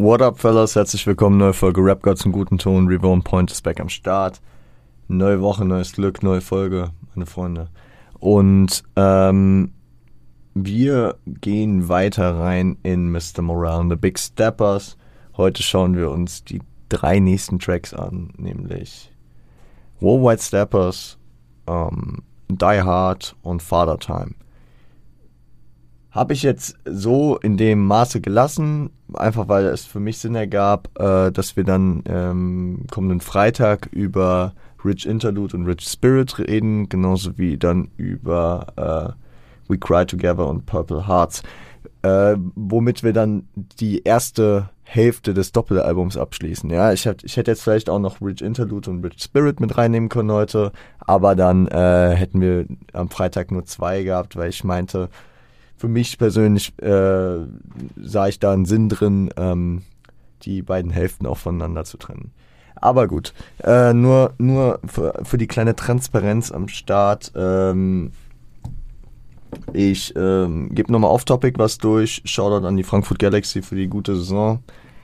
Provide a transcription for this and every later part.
What up, fellas? Herzlich willkommen, neue Folge Rap Gods zum guten Ton. Reborn Point ist back am Start. Neue Woche, neues Glück, neue Folge, meine Freunde. Und ähm, wir gehen weiter rein in Mr. Morale and the Big Steppers. Heute schauen wir uns die drei nächsten Tracks an, nämlich Worldwide Steppers, ähm, Die Hard und Father Time. Habe ich jetzt so in dem Maße gelassen, einfach weil es für mich Sinn ergab, äh, dass wir dann ähm, kommenden Freitag über Rich Interlude und Rich Spirit reden, genauso wie dann über äh, We Cry Together und Purple Hearts, äh, womit wir dann die erste Hälfte des Doppelalbums abschließen. Ja, ich, hätte ich hätte jetzt vielleicht auch noch Rich Interlude und Rich Spirit mit reinnehmen können heute, aber dann äh, hätten wir am Freitag nur zwei gehabt, weil ich meinte, für mich persönlich äh, sah ich da einen Sinn drin, ähm, die beiden Hälften auch voneinander zu trennen. Aber gut, äh, nur, nur für, für, die kleine Transparenz am Start. Ähm, ich ähm, gebe nochmal Off-Topic was durch. Shoutout an die Frankfurt Galaxy für die gute Saison.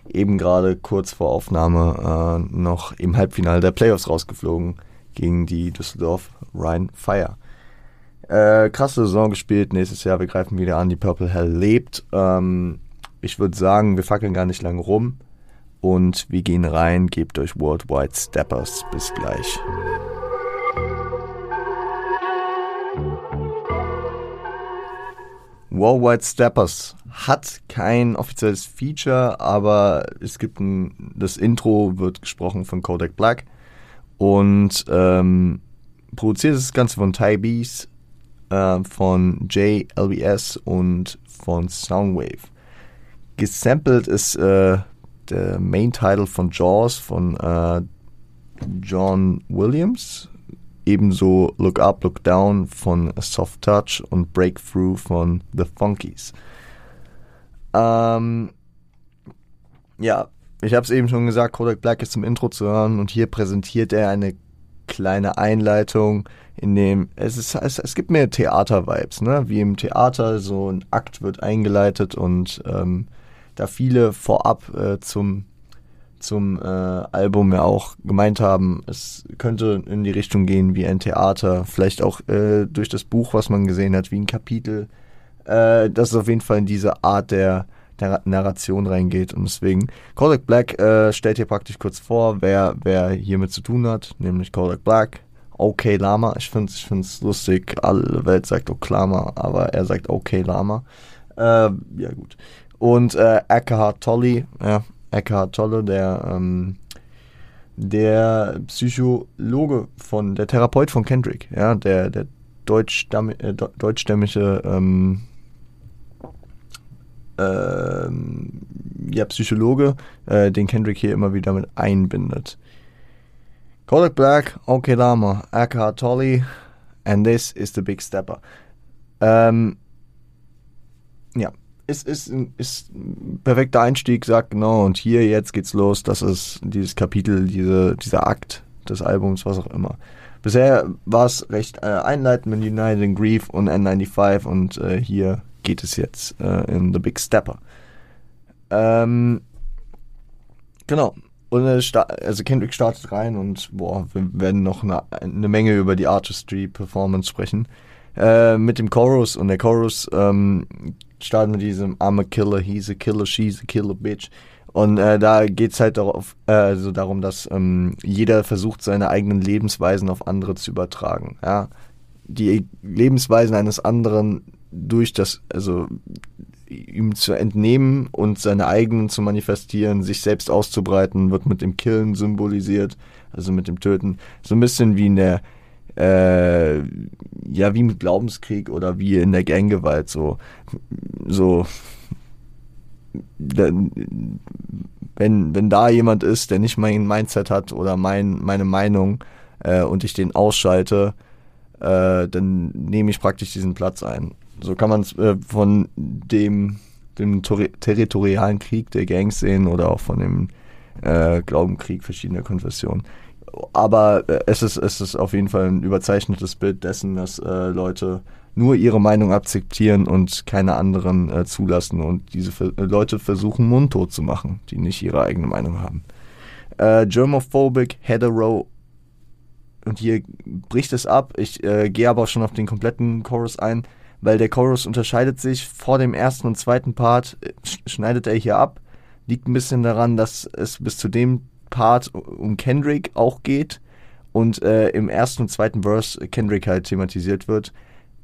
Eben gerade kurz vor Aufnahme äh, noch im Halbfinale der Playoffs rausgeflogen gegen die Düsseldorf Rhein Fire. Äh, krasse Saison gespielt. Nächstes Jahr, wir greifen wieder an. Die Purple Hell lebt. Ähm, ich würde sagen, wir fackeln gar nicht lange rum. Und wir gehen rein. Gebt euch Worldwide Steppers. Bis gleich. Worldwide Steppers hat kein offizielles Feature, aber es gibt ein, das Intro wird gesprochen von Kodak Black und ähm, produziert das Ganze von Ty Bees, äh, von JLBS und von Soundwave. Gesampelt ist äh, der Main Title von Jaws von äh, John Williams, ebenso Look Up, Look Down von Soft Touch und Breakthrough von The Funkies. Ähm, ja, ich habe es eben schon gesagt, Kodak Black ist zum Intro zu hören und hier präsentiert er eine kleine Einleitung, in dem es ist es, es gibt mehr Theater-Vibes, ne? Wie im Theater so ein Akt wird eingeleitet und ähm, da viele vorab äh, zum zum äh, Album ja auch gemeint haben, es könnte in die Richtung gehen wie ein Theater, vielleicht auch äh, durch das Buch, was man gesehen hat, wie ein Kapitel. Äh, das ist auf jeden Fall in diese Art der, der Narration reingeht und deswegen Kodak Black äh, stellt hier praktisch kurz vor, wer wer hiermit zu tun hat, nämlich Kodak Black, Okay Lama. Ich finde es ich lustig, alle Welt sagt Oklama, aber er sagt Okay Lama. Äh, ja gut. Und äh, Eckhart Tolle, ja, Eckhart Tolle, der, ähm, der Psychologe von, der Therapeut von Kendrick, ja, der, der deutschstämmige, äh, deutschstämmige ähm, ja, Psychologe, äh, den Kendrick hier immer wieder mit einbindet. Kodak Black, Okay Lama, Eckhart Tolle, and this is the Big Stepper. Ähm, ja, ist, ist, ist ein perfekter Einstieg, sagt genau, und hier jetzt geht's los, das ist dieses Kapitel, diese, dieser Akt des Albums, was auch immer. Bisher war es recht äh, einleitend mit United in Grief und N95 und äh, hier geht es jetzt äh, in The Big Stepper. Ähm, genau. Und also Kendrick startet rein und boah, wir werden noch eine, eine Menge über die Artistry Performance sprechen. Äh, mit dem Chorus und der Chorus ähm, starten mit diesem I'm a killer, he's a killer, she's a killer bitch. Und äh, da geht's halt darauf, äh, also darum, dass ähm, jeder versucht, seine eigenen Lebensweisen auf andere zu übertragen. Ja? Die Lebensweisen eines anderen durch das, also ihm zu entnehmen und seine eigenen zu manifestieren, sich selbst auszubreiten, wird mit dem Killen symbolisiert, also mit dem Töten. So ein bisschen wie in der, äh, ja, wie im Glaubenskrieg oder wie in der Ganggewalt, so, so, wenn, wenn da jemand ist, der nicht mein Mindset hat oder mein, meine Meinung äh, und ich den ausschalte, äh, dann nehme ich praktisch diesen Platz ein. So kann man es äh, von dem, dem territorialen Krieg der Gangs sehen oder auch von dem äh, Glaubenkrieg verschiedener Konfessionen. Aber äh, es, ist, es ist auf jeden Fall ein überzeichnetes Bild dessen, dass äh, Leute nur ihre Meinung akzeptieren und keine anderen äh, zulassen und diese Ver Leute versuchen mundtot zu machen, die nicht ihre eigene Meinung haben. Äh, Germophobic, hetero und hier bricht es ab. Ich äh, gehe aber auch schon auf den kompletten Chorus ein, weil der Chorus unterscheidet sich vor dem ersten und zweiten Part, äh, schneidet er hier ab. Liegt ein bisschen daran, dass es bis zu dem Part um Kendrick auch geht und äh, im ersten und zweiten Verse Kendrick halt thematisiert wird.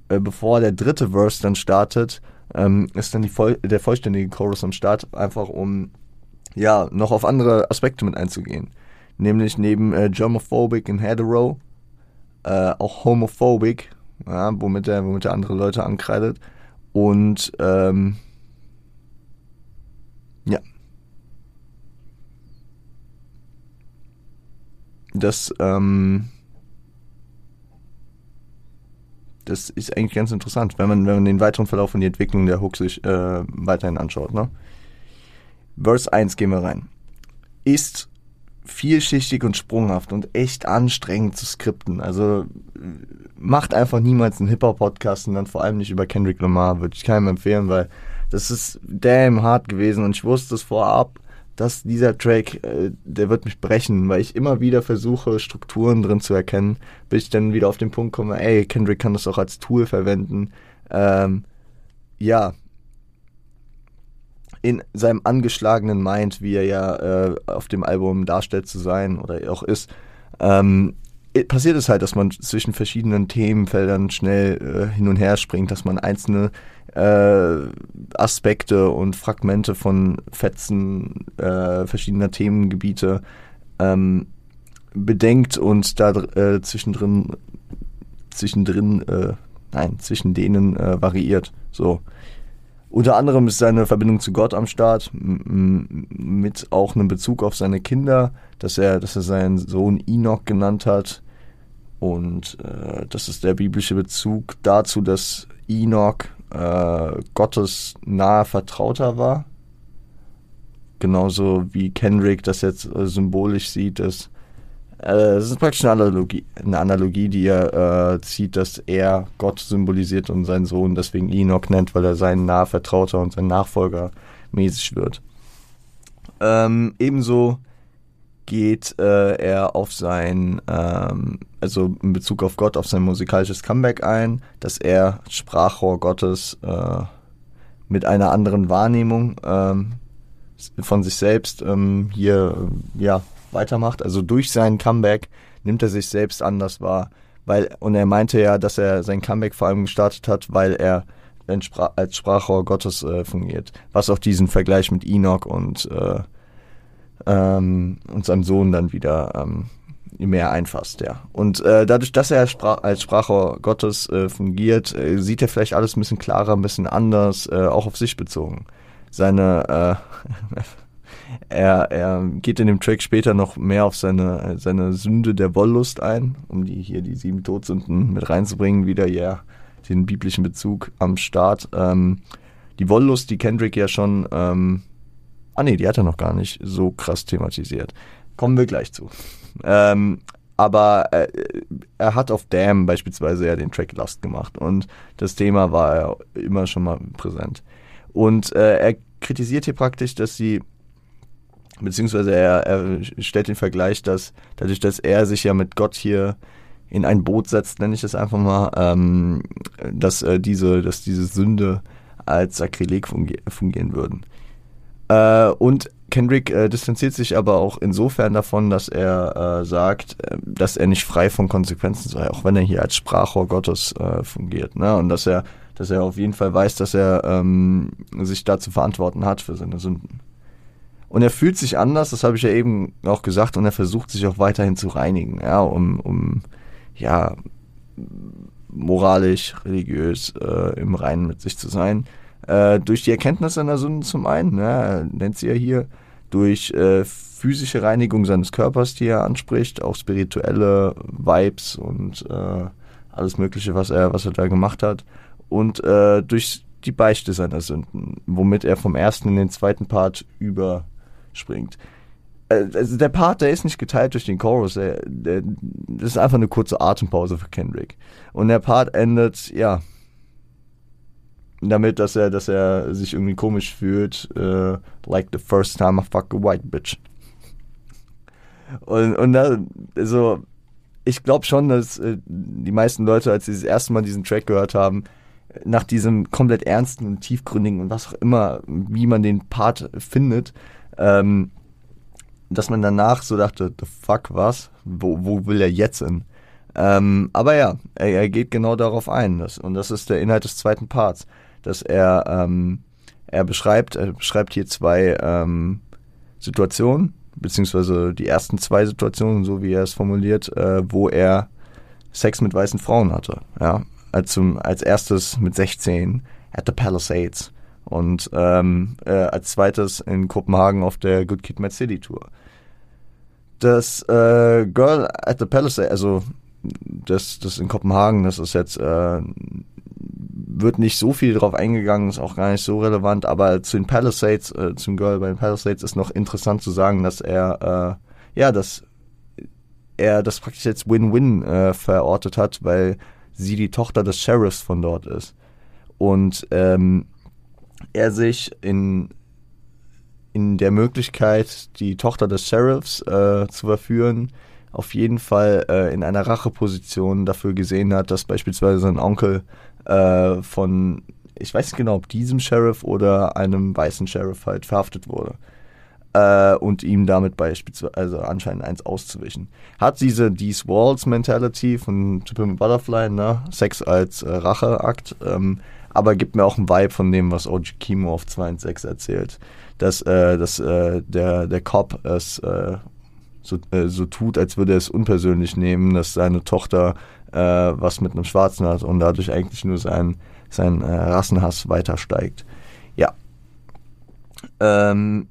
Äh, bevor der dritte Verse dann startet, ähm, ist dann Voll der vollständige Chorus am Start, einfach um ja noch auf andere Aspekte mit einzugehen nämlich neben äh, Germophobic und Hetero äh, auch Homophobic, ja, womit er womit er andere Leute ankreidet und ähm, ja das ähm, das ist eigentlich ganz interessant, wenn man wenn man den weiteren Verlauf und die Entwicklung der Hook sich äh, weiterhin anschaut. Ne? Verse 1 gehen wir rein. Ist vielschichtig und sprunghaft und echt anstrengend zu skripten. Also macht einfach niemals einen Hip-Hop-Podcast und dann vor allem nicht über Kendrick Lamar, würde ich keinem empfehlen, weil das ist damn hart gewesen und ich wusste es vorab, dass dieser Track, äh, der wird mich brechen, weil ich immer wieder versuche, Strukturen drin zu erkennen, bis ich dann wieder auf den Punkt komme, ey, Kendrick kann das auch als Tool verwenden. Ähm, ja, in seinem angeschlagenen Mind, wie er ja äh, auf dem Album darstellt zu sein oder auch ist, ähm, passiert es halt, dass man zwischen verschiedenen Themenfeldern schnell äh, hin und her springt, dass man einzelne äh, Aspekte und Fragmente von Fetzen äh, verschiedener Themengebiete ähm, bedenkt und da äh, zwischendrin zwischendrin äh, nein zwischen denen variiert. So unter anderem ist seine Verbindung zu Gott am Start, mit auch einem Bezug auf seine Kinder, dass er, dass er seinen Sohn Enoch genannt hat. Und äh, das ist der biblische Bezug dazu, dass Enoch äh, Gottes nahe Vertrauter war. Genauso wie Kendrick das jetzt äh, symbolisch sieht, dass es ist praktisch eine Analogie, eine Analogie die er äh, zieht, dass er Gott symbolisiert und seinen Sohn deswegen Enoch nennt, weil er sein Nahvertrauter und sein Nachfolger mäßig wird. Ähm, ebenso geht äh, er auf sein, ähm, also in Bezug auf Gott, auf sein musikalisches Comeback ein, dass er Sprachrohr Gottes äh, mit einer anderen Wahrnehmung ähm, von sich selbst ähm, hier ja weitermacht. Also durch sein Comeback nimmt er sich selbst anders wahr. Weil, und er meinte ja, dass er sein Comeback vor allem gestartet hat, weil er als Sprachrohr Gottes äh, fungiert. Was auch diesen Vergleich mit Enoch und, äh, ähm, und seinem Sohn dann wieder ähm, mehr einfasst, ja. Und äh, dadurch, dass er Sprach als Sprachrohr Gottes äh, fungiert, äh, sieht er vielleicht alles ein bisschen klarer, ein bisschen anders, äh, auch auf sich bezogen. Seine äh, er, er geht in dem Track später noch mehr auf seine, seine Sünde der Wollust ein, um die hier die sieben Todsünden mit reinzubringen, wieder ja den biblischen Bezug am Start. Ähm, die Wollust, die Kendrick ja schon, ähm, ah nee, die hat er noch gar nicht so krass thematisiert. Kommen wir gleich zu. Ähm, aber äh, er hat auf Damn beispielsweise ja den Track Lust gemacht und das Thema war ja immer schon mal präsent. Und äh, er kritisiert hier praktisch, dass sie beziehungsweise er, er stellt den Vergleich, dass dadurch, dass er sich ja mit Gott hier in ein Boot setzt, nenne ich es einfach mal, ähm, dass äh, diese, dass diese Sünde als Sakrileg fungi fungieren würden. Äh, und Kendrick äh, distanziert sich aber auch insofern davon, dass er äh, sagt, äh, dass er nicht frei von Konsequenzen sei, auch wenn er hier als Sprachrohr Gottes äh, fungiert, ne? Und dass er, dass er auf jeden Fall weiß, dass er ähm, sich da zu verantworten hat für seine Sünden. Und er fühlt sich anders, das habe ich ja eben auch gesagt, und er versucht sich auch weiterhin zu reinigen, ja, um, um ja, moralisch, religiös äh, im Reinen mit sich zu sein. Äh, durch die Erkenntnis seiner Sünden zum einen, ja, nennt sie ja hier, durch äh, physische Reinigung seines Körpers, die er anspricht, auch spirituelle Vibes und äh, alles Mögliche, was er, was er da gemacht hat. Und äh, durch die Beichte seiner Sünden, womit er vom ersten in den zweiten Part über springt. Äh, also der Part, der ist nicht geteilt durch den Chorus, der, der, das ist einfach eine kurze Atempause für Kendrick. Und der Part endet, ja, damit, dass er, dass er sich irgendwie komisch fühlt, äh, like the first time I fuck a white bitch. Und, und da, also, ich glaube schon, dass äh, die meisten Leute, als sie das erste Mal diesen Track gehört haben, nach diesem komplett ernsten und tiefgründigen und was auch immer, wie man den Part findet, ähm, dass man danach so dachte, the fuck, was? Wo, wo will er jetzt hin? Ähm, aber ja, er, er, geht genau darauf ein. Das, und das ist der Inhalt des zweiten Parts, dass er, ähm, er beschreibt, er beschreibt hier zwei ähm, Situationen, beziehungsweise die ersten zwei Situationen, so wie er es formuliert, äh, wo er Sex mit weißen Frauen hatte. Ja, als, als erstes mit 16 at the Palisades und ähm, äh, als zweites in Kopenhagen auf der Good Kid Mad City Tour. Das äh, Girl at the Palisades, also das, das in Kopenhagen, das ist jetzt, äh, wird nicht so viel drauf eingegangen, ist auch gar nicht so relevant, aber zu den Palisades, äh, zum Girl bei den Palisades ist noch interessant zu sagen, dass er, äh, ja, dass er das praktisch jetzt Win-Win äh, verortet hat, weil sie die Tochter des Sheriffs von dort ist. Und ähm, er sich in, in der Möglichkeit, die Tochter des Sheriffs äh, zu verführen, auf jeden Fall äh, in einer Racheposition dafür gesehen hat, dass beispielsweise sein Onkel äh, von, ich weiß nicht genau, ob diesem Sheriff oder einem weißen Sheriff halt verhaftet wurde. Äh, und ihm damit beispielsweise also anscheinend eins auszuwischen. Hat diese These Walls Mentality von Pimp Butterfly, ne? Sex als äh, Racheakt, ähm, aber gibt mir auch einen Vibe von dem, was OG Kimo auf 2 und 6 erzählt. Dass, äh, dass äh, der, der Cop es äh, so, äh, so tut, als würde er es unpersönlich nehmen, dass seine Tochter äh, was mit einem Schwarzen hat und dadurch eigentlich nur sein, sein äh, Rassenhass weiter steigt. Ja. Ähm,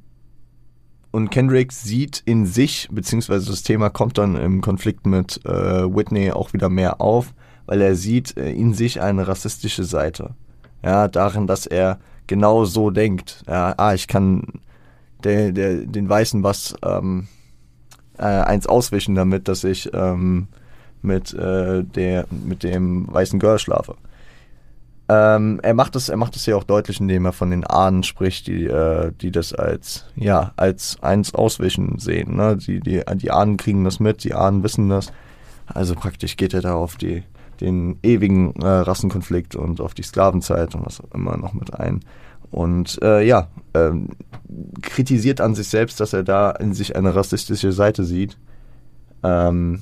und Kendrick sieht in sich, beziehungsweise das Thema kommt dann im Konflikt mit äh, Whitney auch wieder mehr auf, weil er sieht äh, in sich eine rassistische Seite. Ja, darin, dass er genau so denkt. Ja, ah, ich kann der, der, den Weißen was ähm, äh, eins auswischen damit, dass ich ähm, mit, äh, der, mit dem weißen Girl schlafe. Ähm, er macht es, er macht es ja auch deutlich, indem er von den Ahnen spricht, die, äh, die das als, ja, als eins auswischen sehen. Ne? Die, die, die Ahnen kriegen das mit, die Ahnen wissen das. Also praktisch geht er da auf die, den ewigen äh, Rassenkonflikt und auf die Sklavenzeit und was auch immer noch mit ein. Und äh, ja, ähm, kritisiert an sich selbst, dass er da in sich eine rassistische Seite sieht. Ähm,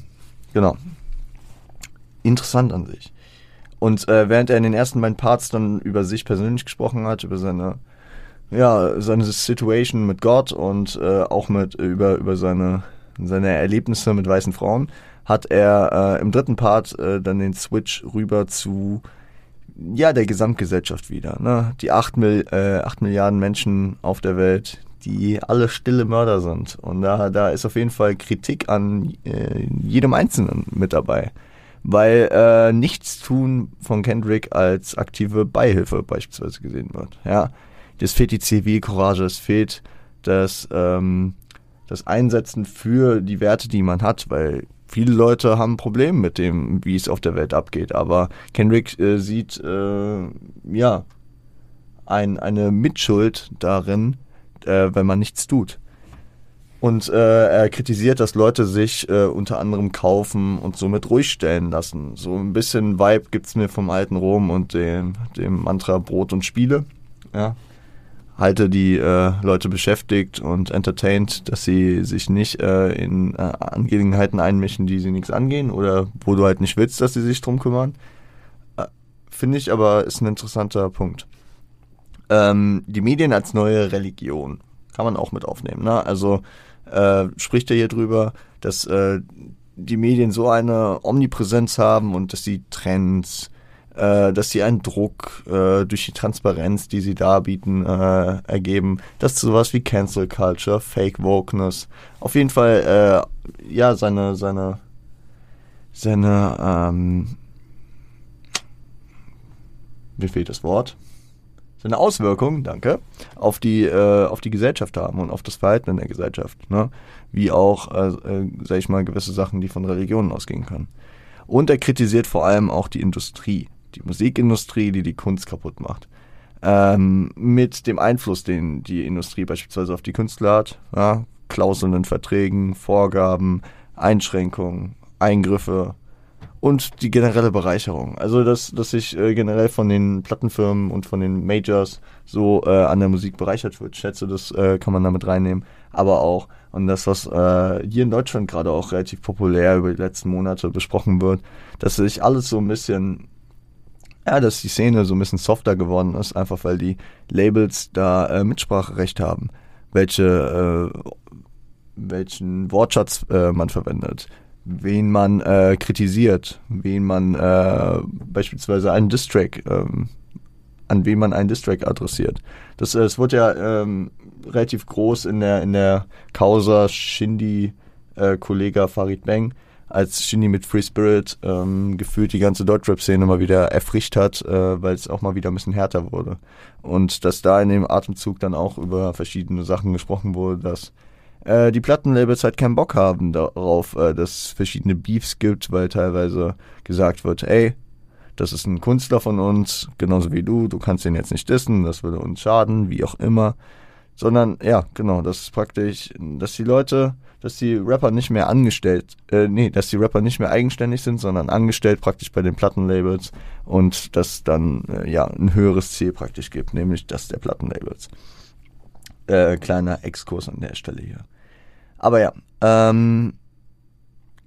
genau. Interessant an sich. Und äh, während er in den ersten beiden Parts dann über sich persönlich gesprochen hat, über seine, ja, seine Situation mit Gott und äh, auch mit über, über seine, seine Erlebnisse mit weißen Frauen, hat er äh, im dritten Part äh, dann den Switch rüber zu ja, der Gesamtgesellschaft wieder. Ne? Die acht, Mil äh, acht Milliarden Menschen auf der Welt, die alle stille Mörder sind. Und da, da ist auf jeden Fall Kritik an äh, jedem Einzelnen mit dabei. Weil äh, nichts tun von Kendrick als aktive Beihilfe beispielsweise gesehen wird. Ja, das fehlt die Zivilcourage, es fehlt das, ähm, das Einsetzen für die Werte, die man hat, weil viele Leute haben Probleme mit dem, wie es auf der Welt abgeht. Aber Kendrick äh, sieht äh, ja ein, eine Mitschuld darin, äh, wenn man nichts tut. Und äh, er kritisiert, dass Leute sich äh, unter anderem kaufen und somit ruhig stellen lassen. So ein bisschen Vibe gibt es mir vom alten Rom und dem, dem Mantra Brot und Spiele. Ja, halte die äh, Leute beschäftigt und entertained, dass sie sich nicht äh, in äh, Angelegenheiten einmischen, die sie nichts angehen oder wo du halt nicht willst, dass sie sich drum kümmern. Äh, Finde ich aber ist ein interessanter Punkt. Ähm, die Medien als neue Religion kann man auch mit aufnehmen. Ne? Also äh, spricht er hier drüber, dass äh, die Medien so eine Omnipräsenz haben und dass die Trends, äh, dass sie einen Druck äh, durch die Transparenz, die sie darbieten, äh, ergeben, dass sowas wie Cancel Culture, Fake Wokeness, auf jeden Fall äh, ja seine seine seine ähm, mir fehlt das Wort seine Auswirkungen, danke, auf die, äh, auf die Gesellschaft haben und auf das Verhalten in der Gesellschaft. Ne? Wie auch, äh, äh, sag ich mal, gewisse Sachen, die von Religionen ausgehen können. Und er kritisiert vor allem auch die Industrie die Musikindustrie, die die Kunst kaputt macht. ähm, mit dem Einfluss, den die Industrie beispielsweise auf die Künstler hat. Ja? Klauseln in Verträgen, Vorgaben, Einschränkungen, Eingriffe und die generelle Bereicherung. Also, dass, dass sich äh, generell von den Plattenfirmen und von den Majors so äh, an der Musik bereichert wird. Ich schätze, das äh, kann man damit reinnehmen. Aber auch, und das, was äh, hier in Deutschland gerade auch relativ populär über die letzten Monate besprochen wird, dass sich alles so ein bisschen ja, dass die Szene so ein bisschen softer geworden ist, einfach weil die Labels da äh, Mitspracherecht haben, welche, äh, welchen Wortschatz äh, man verwendet, wen man äh, kritisiert, wen man äh, beispielsweise einen Distrack, ähm, an wen man einen Distrack adressiert. Das, äh, es wurde ja ähm, relativ groß in der in der Causa Shindy äh, Kollega Farid Bang als Shindy mit Free Spirit ähm, gefühlt die ganze Deutschrap-Szene mal wieder erfrischt hat, äh, weil es auch mal wieder ein bisschen härter wurde. Und dass da in dem Atemzug dann auch über verschiedene Sachen gesprochen wurde, dass äh, die Plattenlabels halt keinen Bock haben darauf, äh, dass es verschiedene Beefs gibt, weil teilweise gesagt wird, ey, das ist ein Künstler von uns, genauso wie du, du kannst den jetzt nicht dissen, das würde uns schaden, wie auch immer. Sondern, ja, genau, das ist praktisch, dass die Leute dass die Rapper nicht mehr angestellt, äh, nee, dass die Rapper nicht mehr eigenständig sind, sondern angestellt praktisch bei den Plattenlabels und dass dann äh, ja ein höheres Ziel praktisch gibt, nämlich das der Plattenlabels. Äh, kleiner Exkurs an der Stelle hier. Aber ja, ähm,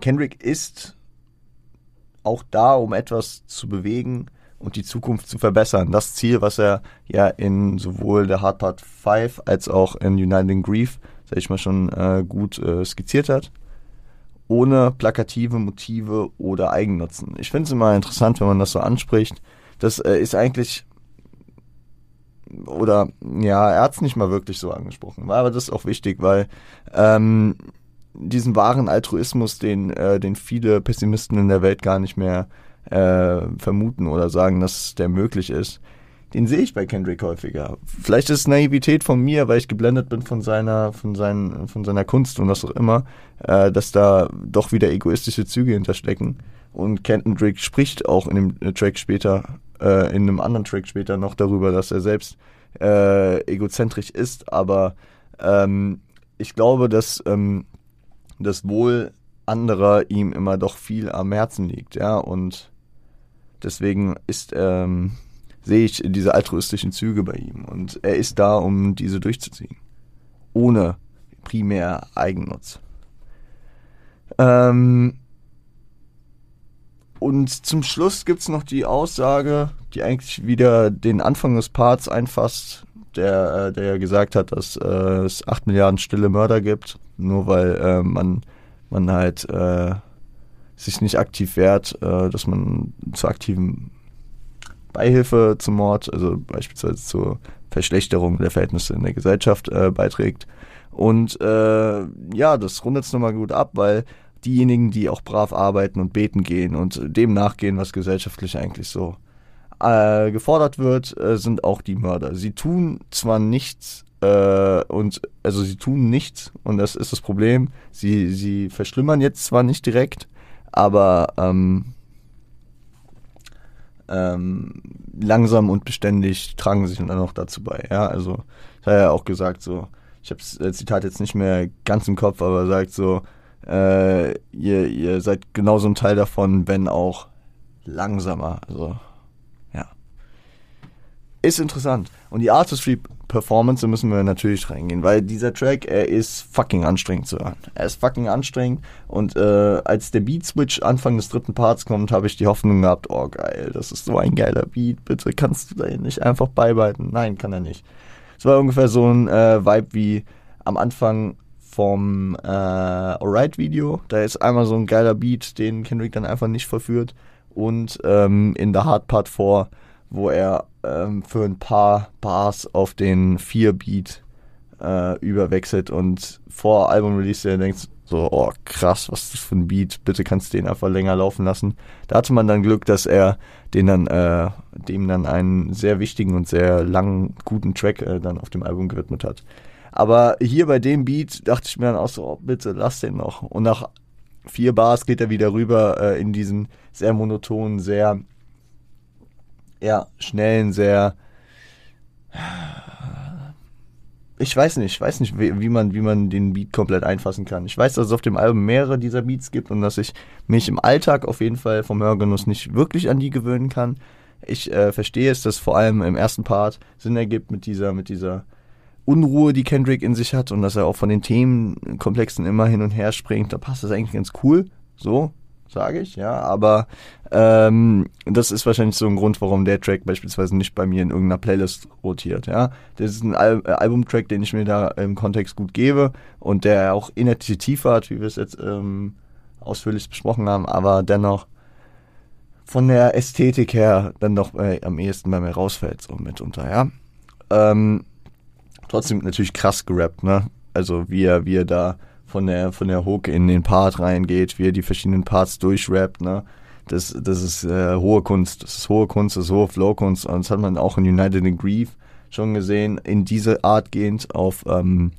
Kendrick ist auch da, um etwas zu bewegen und die Zukunft zu verbessern. Das Ziel, was er ja in sowohl der Hard Part 5 als auch in Uniting Grief sag ich mal, schon äh, gut äh, skizziert hat. Ohne plakative Motive oder Eigennutzen. Ich finde es immer interessant, wenn man das so anspricht. Das äh, ist eigentlich oder ja, er hat es nicht mal wirklich so angesprochen, aber das ist auch wichtig, weil ähm, diesen wahren Altruismus, den, äh, den viele Pessimisten in der Welt gar nicht mehr äh, vermuten oder sagen, dass der möglich ist, den sehe ich bei Kendrick häufiger. Vielleicht ist es Naivität von mir, weil ich geblendet bin von seiner, von seinen, von seiner Kunst und was auch immer, äh, dass da doch wieder egoistische Züge hinterstecken. Und Kendrick spricht auch in dem Track später, äh, in einem anderen Track später noch darüber, dass er selbst äh, egozentrisch ist, aber ähm, ich glaube, dass ähm, das Wohl anderer ihm immer doch viel am Herzen liegt, ja, und deswegen ist ähm, sehe ich diese altruistischen Züge bei ihm. Und er ist da, um diese durchzuziehen. Ohne primär Eigennutz. Ähm und zum Schluss gibt es noch die Aussage, die eigentlich wieder den Anfang des Parts einfasst, der, äh, der ja gesagt hat, dass äh, es 8 Milliarden stille Mörder gibt, nur weil äh, man, man halt äh, sich nicht aktiv wehrt, äh, dass man zu aktiven Beihilfe zum Mord, also beispielsweise zur Verschlechterung der Verhältnisse in der Gesellschaft äh, beiträgt. Und äh, ja, das rundet es nochmal gut ab, weil diejenigen, die auch brav arbeiten und beten gehen und dem nachgehen, was gesellschaftlich eigentlich so äh, gefordert wird, äh, sind auch die Mörder. Sie tun zwar nichts äh, und also sie tun nichts und das ist das Problem. Sie sie verschlimmern jetzt zwar nicht direkt, aber ähm, ähm, langsam und beständig tragen sich dann noch dazu bei. Ja, also ich habe ja auch gesagt, so, ich habe das Zitat jetzt nicht mehr ganz im Kopf, aber sagt so, äh, ihr, ihr seid genauso ein Teil davon, wenn auch langsamer. Also ist interessant. Und die Artistry Performance, da müssen wir natürlich reingehen, weil dieser Track, er ist fucking anstrengend zu hören. Er ist fucking anstrengend und äh, als der Beat Switch Anfang des dritten Parts kommt, habe ich die Hoffnung gehabt, oh geil, das ist so ein geiler Beat, bitte kannst du da nicht einfach beibehalten? Nein, kann er nicht. Es war ungefähr so ein äh, Vibe wie am Anfang vom äh, Alright Video. Da ist einmal so ein geiler Beat, den Kendrick dann einfach nicht verführt und ähm, in der Hard Part 4 wo er ähm, für ein paar Bars auf den 4-Beat äh, überwechselt und vor Album-Release der denkt so, oh krass, was ist das für ein Beat, bitte kannst du den einfach länger laufen lassen. Da hatte man dann Glück, dass er den dann, äh, dem dann einen sehr wichtigen und sehr langen, guten Track äh, dann auf dem Album gewidmet hat. Aber hier bei dem Beat dachte ich mir dann auch so, oh, bitte lass den noch. Und nach vier Bars geht er wieder rüber äh, in diesen sehr monotonen, sehr ja, schnellen, sehr ich weiß nicht, ich weiß nicht, wie, wie, man, wie man den Beat komplett einfassen kann. Ich weiß, dass es auf dem Album mehrere dieser Beats gibt und dass ich mich im Alltag auf jeden Fall vom Hörgenuss nicht wirklich an die gewöhnen kann. Ich äh, verstehe es, dass vor allem im ersten Part Sinn ergibt mit dieser, mit dieser Unruhe, die Kendrick in sich hat und dass er auch von den Themenkomplexen immer hin und her springt. Da passt das eigentlich ganz cool. So, sage ich, ja. Aber ähm, das ist wahrscheinlich so ein Grund, warum der Track beispielsweise nicht bei mir in irgendeiner Playlist rotiert, ja. Das ist ein Al äh, Albumtrack, den ich mir da im Kontext gut gebe und der auch inhaltliche Tiefe hat, wie wir es jetzt ähm, ausführlich besprochen haben, aber dennoch von der Ästhetik her dann doch äh, am ehesten bei mir rausfällt, so mitunter, ja. Ähm, trotzdem natürlich krass gerappt, ne? Also wie er, wie er da von der, von der Hook in den Part reingeht, wie er die verschiedenen Parts durchrappt, ne? Das, das ist äh, hohe Kunst. Das ist hohe Kunst, das ist hohe Flow-Kunst. Und das hat man auch in United in Grief schon gesehen. In diese Art gehend auf ähm,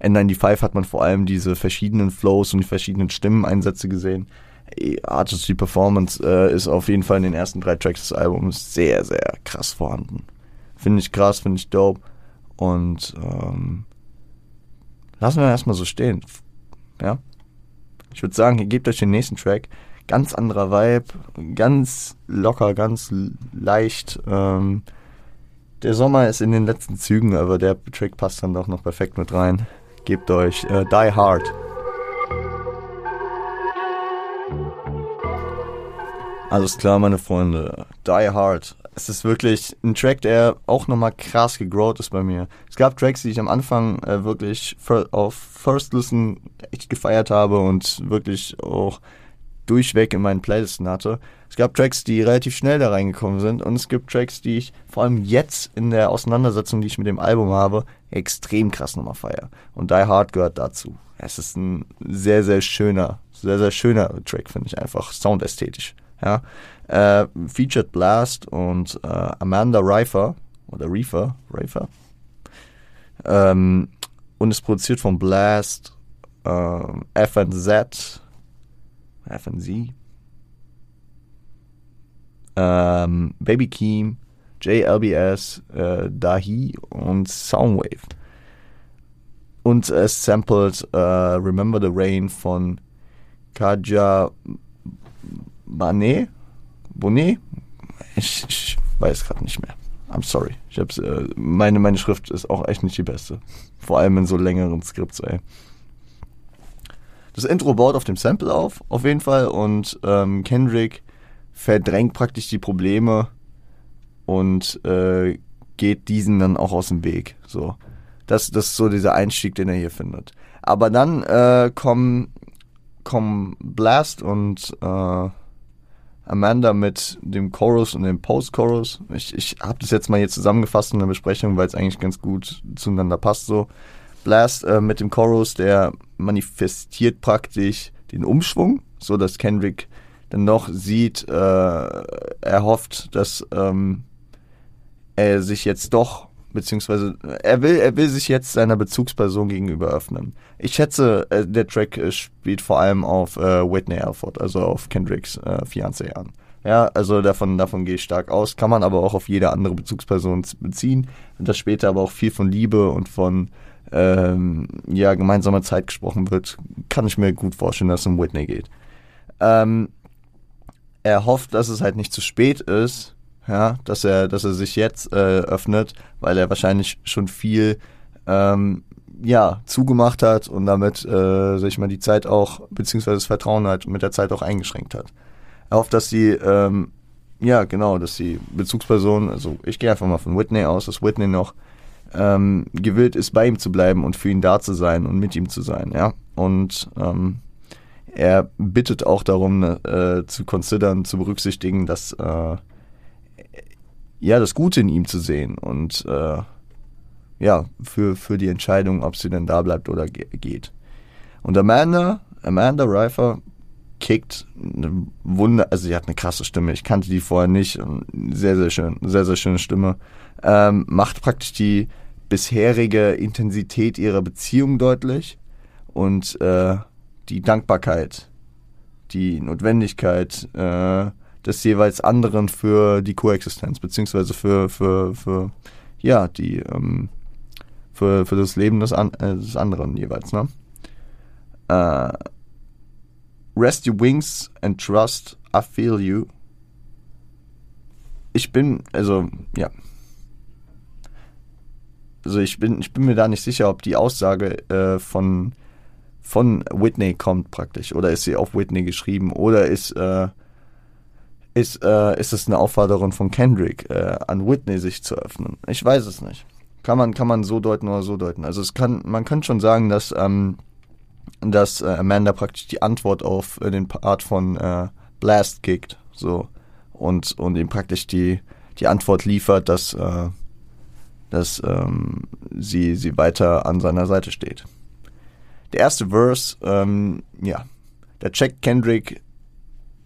N95 hat man vor allem diese verschiedenen Flows und die verschiedenen Stimmeneinsätze gesehen. Artistry Performance äh, ist auf jeden Fall in den ersten drei Tracks des Albums sehr, sehr krass vorhanden. Finde ich krass, finde ich dope. Und ähm, lassen wir erstmal so stehen. Ja. Ich würde sagen, ihr gebt euch den nächsten Track. Ganz anderer Vibe, ganz locker, ganz leicht. Ähm, der Sommer ist in den letzten Zügen, aber der Track passt dann doch noch perfekt mit rein. Gebt euch äh, Die Hard. Alles klar, meine Freunde. Die Hard es ist wirklich ein Track, der auch nochmal krass gegrowt ist bei mir. Es gab Tracks, die ich am Anfang äh, wirklich auf First Listen echt gefeiert habe und wirklich auch durchweg in meinen Playlisten hatte. Es gab Tracks, die relativ schnell da reingekommen sind und es gibt Tracks, die ich vor allem jetzt in der Auseinandersetzung, die ich mit dem Album habe, extrem krass nochmal feiere. Und Die Hard gehört dazu. Es ist ein sehr, sehr schöner, sehr, sehr schöner Track, finde ich einfach, soundästhetisch. Ja, äh, featured Blast und äh, Amanda Reifer oder Reefer, Reifer. Ähm, und ist produziert von Blast, äh, FNZ, FNZ, ähm, Baby Keem, JLBS, äh, Dahi und Soundwave. Und es sampled äh, Remember the Rain von Kaja Banet, Bonnet? Ich, ich weiß gerade nicht mehr. I'm sorry. Ich hab's, äh, meine, meine Schrift ist auch echt nicht die beste. Vor allem in so längeren Skripts, ey. Das Intro baut auf dem Sample auf, auf jeden Fall. Und ähm, Kendrick verdrängt praktisch die Probleme und äh, geht diesen dann auch aus dem Weg. So. Das, das ist so dieser Einstieg, den er hier findet. Aber dann äh, kommen, kommen Blast und äh, Amanda mit dem Chorus und dem Post-Chorus. Ich, ich habe das jetzt mal hier zusammengefasst in der Besprechung, weil es eigentlich ganz gut zueinander passt so. Blast äh, mit dem Chorus, der manifestiert praktisch den Umschwung, so dass Kendrick dann noch sieht, äh, er hofft, dass ähm, er sich jetzt doch beziehungsweise er will, er will sich jetzt seiner Bezugsperson gegenüber öffnen. Ich schätze, äh, der Track äh, spielt vor allem auf äh, Whitney Alford, also auf Kendricks äh, Fiancé an. Ja, also davon, davon gehe ich stark aus. Kann man aber auch auf jede andere Bezugsperson beziehen. Dass später aber auch viel von Liebe und von ähm, ja, gemeinsamer Zeit gesprochen wird, kann ich mir gut vorstellen, dass es um Whitney geht. Ähm, er hofft, dass es halt nicht zu spät ist, ja, dass er, dass er sich jetzt äh, öffnet, weil er wahrscheinlich schon viel ähm, ja, zugemacht hat und damit, äh, sag mal, die Zeit auch, beziehungsweise das Vertrauen halt mit der Zeit auch eingeschränkt hat. Er hofft, dass die, ähm, ja, genau, dass die Bezugsperson, also ich gehe einfach mal von Whitney aus, dass Whitney noch ähm, gewillt ist, bei ihm zu bleiben und für ihn da zu sein und mit ihm zu sein, ja. Und ähm, er bittet auch darum, äh, zu considern, zu berücksichtigen, dass äh, ja, das Gute in ihm zu sehen und äh, ja, für, für die Entscheidung, ob sie denn da bleibt oder ge geht. Und Amanda, Amanda Reifer kickt eine Wunder, also sie hat eine krasse Stimme, ich kannte die vorher nicht, sehr, sehr schön, sehr, sehr schöne Stimme, ähm, macht praktisch die bisherige Intensität ihrer Beziehung deutlich und äh, die Dankbarkeit, die Notwendigkeit, äh, des jeweils anderen für die Koexistenz, beziehungsweise für, für, für ja, die, ähm, für, für das Leben des, an, äh, des anderen jeweils, ne? Äh, Rest your wings and trust, I feel you. Ich bin, also, ja. Also ich bin, ich bin mir da nicht sicher, ob die Aussage äh, von, von Whitney kommt praktisch. Oder ist sie auf Whitney geschrieben? Oder ist, äh, ist, äh, ist es eine Aufforderung von Kendrick, äh, an Whitney sich zu öffnen? Ich weiß es nicht. Kann man, kann man so deuten oder so deuten. Also es kann, man könnte schon sagen, dass, ähm, dass äh, Amanda praktisch die Antwort auf äh, den Part von äh, Blast kickt, so und und ihm praktisch die die Antwort liefert, dass äh, dass ähm, sie sie weiter an seiner Seite steht. Der erste Verse, ähm, ja, der checkt Kendrick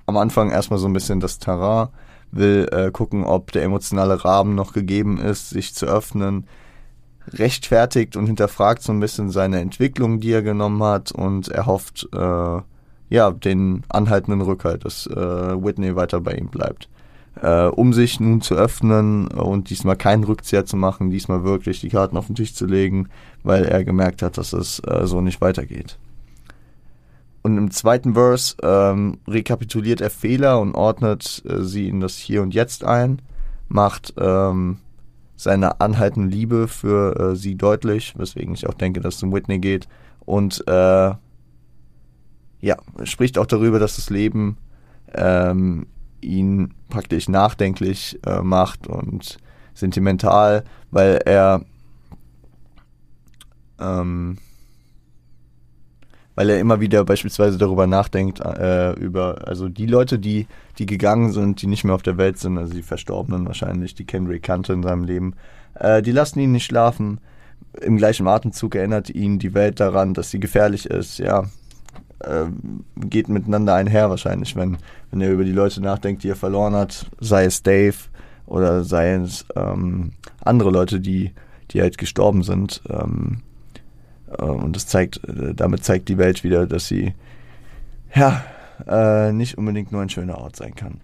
am Anfang erstmal so ein bisschen das Terrain, will äh, gucken, ob der emotionale Rahmen noch gegeben ist, sich zu öffnen, rechtfertigt und hinterfragt so ein bisschen seine Entwicklung, die er genommen hat und er hofft, äh, ja, den anhaltenden Rückhalt, dass äh, Whitney weiter bei ihm bleibt. Äh, um sich nun zu öffnen und diesmal keinen Rückzieher zu machen, diesmal wirklich die Karten auf den Tisch zu legen, weil er gemerkt hat, dass es äh, so nicht weitergeht. Und im zweiten Verse ähm, rekapituliert er Fehler und ordnet äh, sie in das Hier und Jetzt ein, macht ähm, seine anhaltende Liebe für äh, sie deutlich, weswegen ich auch denke, dass es um Whitney geht. Und äh, ja, spricht auch darüber, dass das Leben ähm, ihn praktisch nachdenklich äh, macht und sentimental, weil er ähm, weil er immer wieder beispielsweise darüber nachdenkt, äh, über, also die Leute, die, die gegangen sind, die nicht mehr auf der Welt sind, also die Verstorbenen wahrscheinlich, die Kendrick kannte in seinem Leben, äh, die lassen ihn nicht schlafen. Im gleichen Atemzug erinnert ihn die Welt daran, dass sie gefährlich ist, ja. Äh, geht miteinander einher wahrscheinlich, wenn, wenn er über die Leute nachdenkt, die er verloren hat, sei es Dave oder sei es ähm, andere Leute, die, die halt gestorben sind. Ähm, äh, und das zeigt, äh, damit zeigt die Welt wieder, dass sie ja äh, nicht unbedingt nur ein schöner Ort sein kann.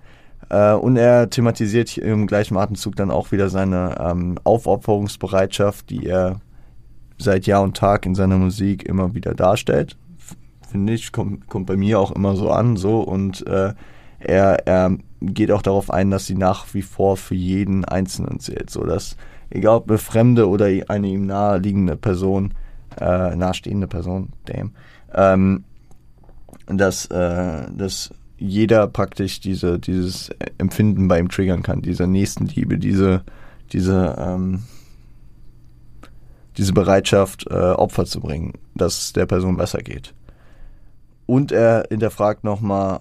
Äh, und er thematisiert im gleichen Atemzug dann auch wieder seine ähm, Aufopferungsbereitschaft, die er seit Jahr und Tag in seiner Musik immer wieder darstellt. Finde ich, kommt, kommt bei mir auch immer so an, so und äh, er, er geht auch darauf ein, dass sie nach wie vor für jeden Einzelnen zählt, so dass egal ob eine fremde oder eine ihm naheliegende Person äh, nahestehende Person, damn, ähm, dass, äh, dass jeder praktisch diese, dieses Empfinden bei ihm triggern kann, diese Nächstenliebe, diese, diese, ähm, diese Bereitschaft, äh, Opfer zu bringen, dass es der Person besser geht. Und er hinterfragt nochmal,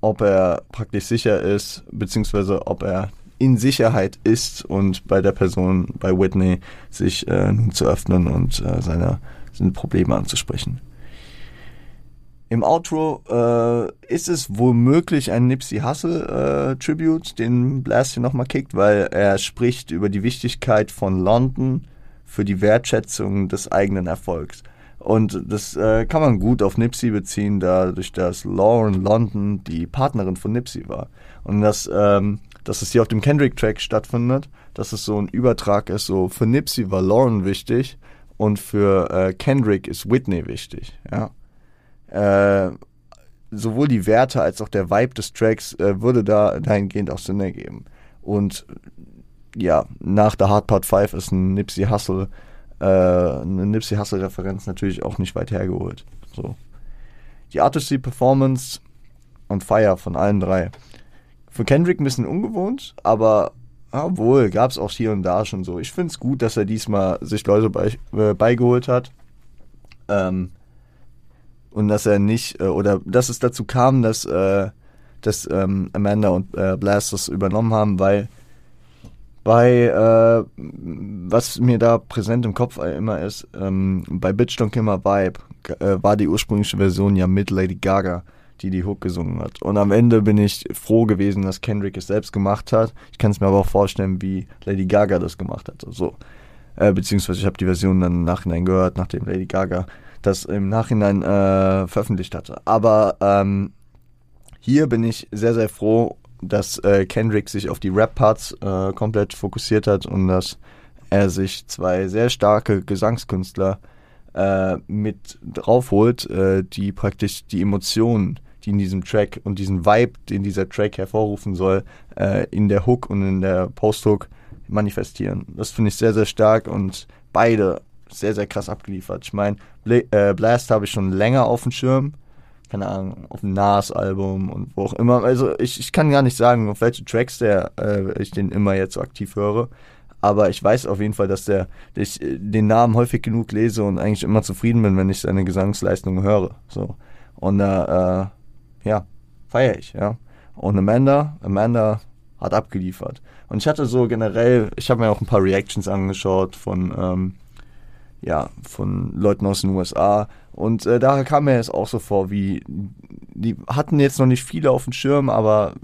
ob er praktisch sicher ist, beziehungsweise ob er in Sicherheit ist und bei der Person, bei Whitney, sich äh, nun zu öffnen und äh, seine, seine Probleme anzusprechen. Im Outro äh, ist es womöglich ein Nipsey Hussle äh, Tribute, den Blast hier nochmal kickt, weil er spricht über die Wichtigkeit von London für die Wertschätzung des eigenen Erfolgs. Und das äh, kann man gut auf Nipsey beziehen, dadurch, dass Lauren London die Partnerin von Nipsey war. Und das ähm, dass es hier auf dem Kendrick-Track stattfindet, dass es so ein Übertrag ist, so für Nipsey war Lauren wichtig und für äh, Kendrick ist Whitney wichtig, ja. Äh, sowohl die Werte als auch der Vibe des Tracks äh, würde da dahingehend auch Sinn ergeben. Und ja, nach der Hard Part 5 ist ein Nipsey Hustle, äh, eine Nipsey Hustle Referenz natürlich auch nicht weit hergeholt. So. Die Artistry Performance und Fire von allen drei. Für Kendrick ein bisschen ungewohnt, aber obwohl, gab es auch hier und da schon so. Ich finde es gut, dass er diesmal sich Leute bei, äh, beigeholt hat. Ähm, und dass er nicht, äh, oder dass es dazu kam, dass, äh, dass ähm, Amanda und äh, Blast das übernommen haben, weil bei, äh, was mir da präsent im Kopf immer ist, ähm, bei Bitch Don't Kill My Vibe äh, war die ursprüngliche Version ja mit Lady Gaga die die Hook gesungen hat. Und am Ende bin ich froh gewesen, dass Kendrick es selbst gemacht hat. Ich kann es mir aber auch vorstellen, wie Lady Gaga das gemacht hat. So. Äh, beziehungsweise ich habe die Version dann im Nachhinein gehört, nachdem Lady Gaga das im Nachhinein äh, veröffentlicht hatte. Aber ähm, hier bin ich sehr, sehr froh, dass äh, Kendrick sich auf die Rap-Parts äh, komplett fokussiert hat und dass er sich zwei sehr starke Gesangskünstler äh, mit draufholt, äh, die praktisch die Emotionen, die in diesem Track und diesen Vibe, den dieser Track hervorrufen soll, äh, in der Hook und in der Post-Hook manifestieren. Das finde ich sehr, sehr stark und beide sehr, sehr krass abgeliefert. Ich meine, äh, Blast habe ich schon länger auf dem Schirm. Keine Ahnung, auf dem Nas-Album und wo auch immer. Also ich, ich kann gar nicht sagen, auf welche Tracks der äh, ich den immer jetzt so aktiv höre. Aber ich weiß auf jeden Fall, dass der, dass ich äh, den Namen häufig genug lese und eigentlich immer zufrieden bin, wenn ich seine Gesangsleistung höre. So. Und da, äh, ja, feiere ich, ja. Und Amanda, Amanda hat abgeliefert. Und ich hatte so generell, ich habe mir auch ein paar Reactions angeschaut von, ähm, ja, von Leuten aus den USA. Und äh, da kam mir es auch so vor, wie die hatten jetzt noch nicht viele auf dem Schirm, aber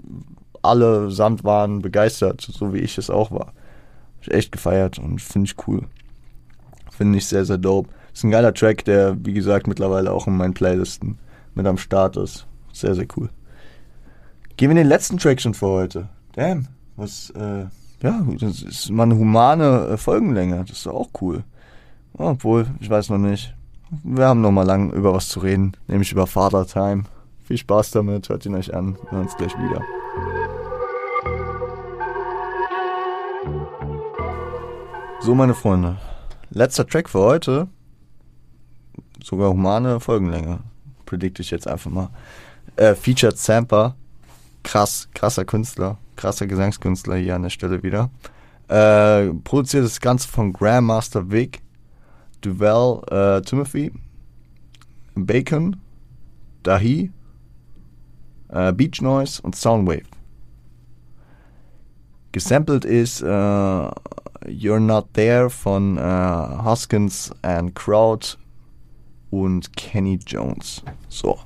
alle samt waren begeistert, so wie ich es auch war. Hab ich echt gefeiert und finde ich cool. Finde ich sehr, sehr dope. Ist ein geiler Track, der, wie gesagt, mittlerweile auch in meinen Playlisten mit am Start ist. Sehr, sehr cool. Gehen wir in den letzten Track schon für heute. Damn, was, äh, ja, das ist mal eine humane äh, Folgenlänge. Das ist auch cool. Obwohl, ich weiß noch nicht. Wir haben noch mal lang über was zu reden, nämlich über Father Time. Viel Spaß damit, hört ihn euch an. Wir hören uns gleich wieder. So, meine Freunde. Letzter Track für heute. Sogar humane Folgenlänge. Predikte ich jetzt einfach mal. Äh, featured Samper. Krass, krasser Künstler. Krasser Gesangskünstler hier an der Stelle wieder. Äh, produziert das Ganze von Grandmaster Vic. Duval uh, Timothy, Bacon, Dahi, uh, Beach Noise und Soundwave. Gesampelt ist uh, You're Not There von Hoskins and Crowd und Kenny Jones. So.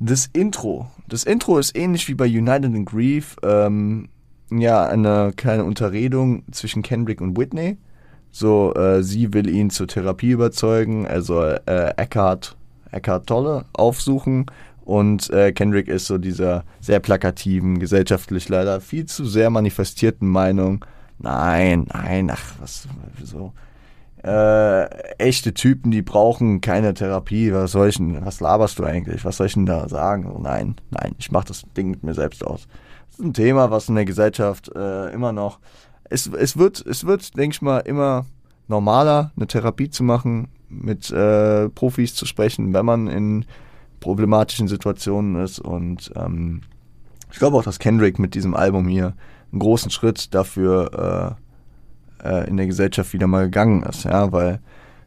Das Intro. Das Intro ist ähnlich wie bei United in Grief. Ähm, ja, eine kleine Unterredung zwischen Kendrick und Whitney so, äh, sie will ihn zur Therapie überzeugen, also äh, Eckhart, Eckhart Tolle aufsuchen. Und äh, Kendrick ist so dieser sehr plakativen, gesellschaftlich leider viel zu sehr manifestierten Meinung. Nein, nein, ach, was, so. Äh, echte Typen, die brauchen keine Therapie. Was soll ich denn, was laberst du eigentlich? Was soll ich denn da sagen? Oh, nein, nein, ich mach das Ding mit mir selbst aus. Das ist ein Thema, was in der Gesellschaft äh, immer noch es, es wird, es wird, denke ich mal, immer normaler, eine Therapie zu machen, mit äh, Profis zu sprechen, wenn man in problematischen Situationen ist. Und ähm, ich glaube auch, dass Kendrick mit diesem Album hier einen großen Schritt dafür äh, äh, in der Gesellschaft wieder mal gegangen ist, ja, weil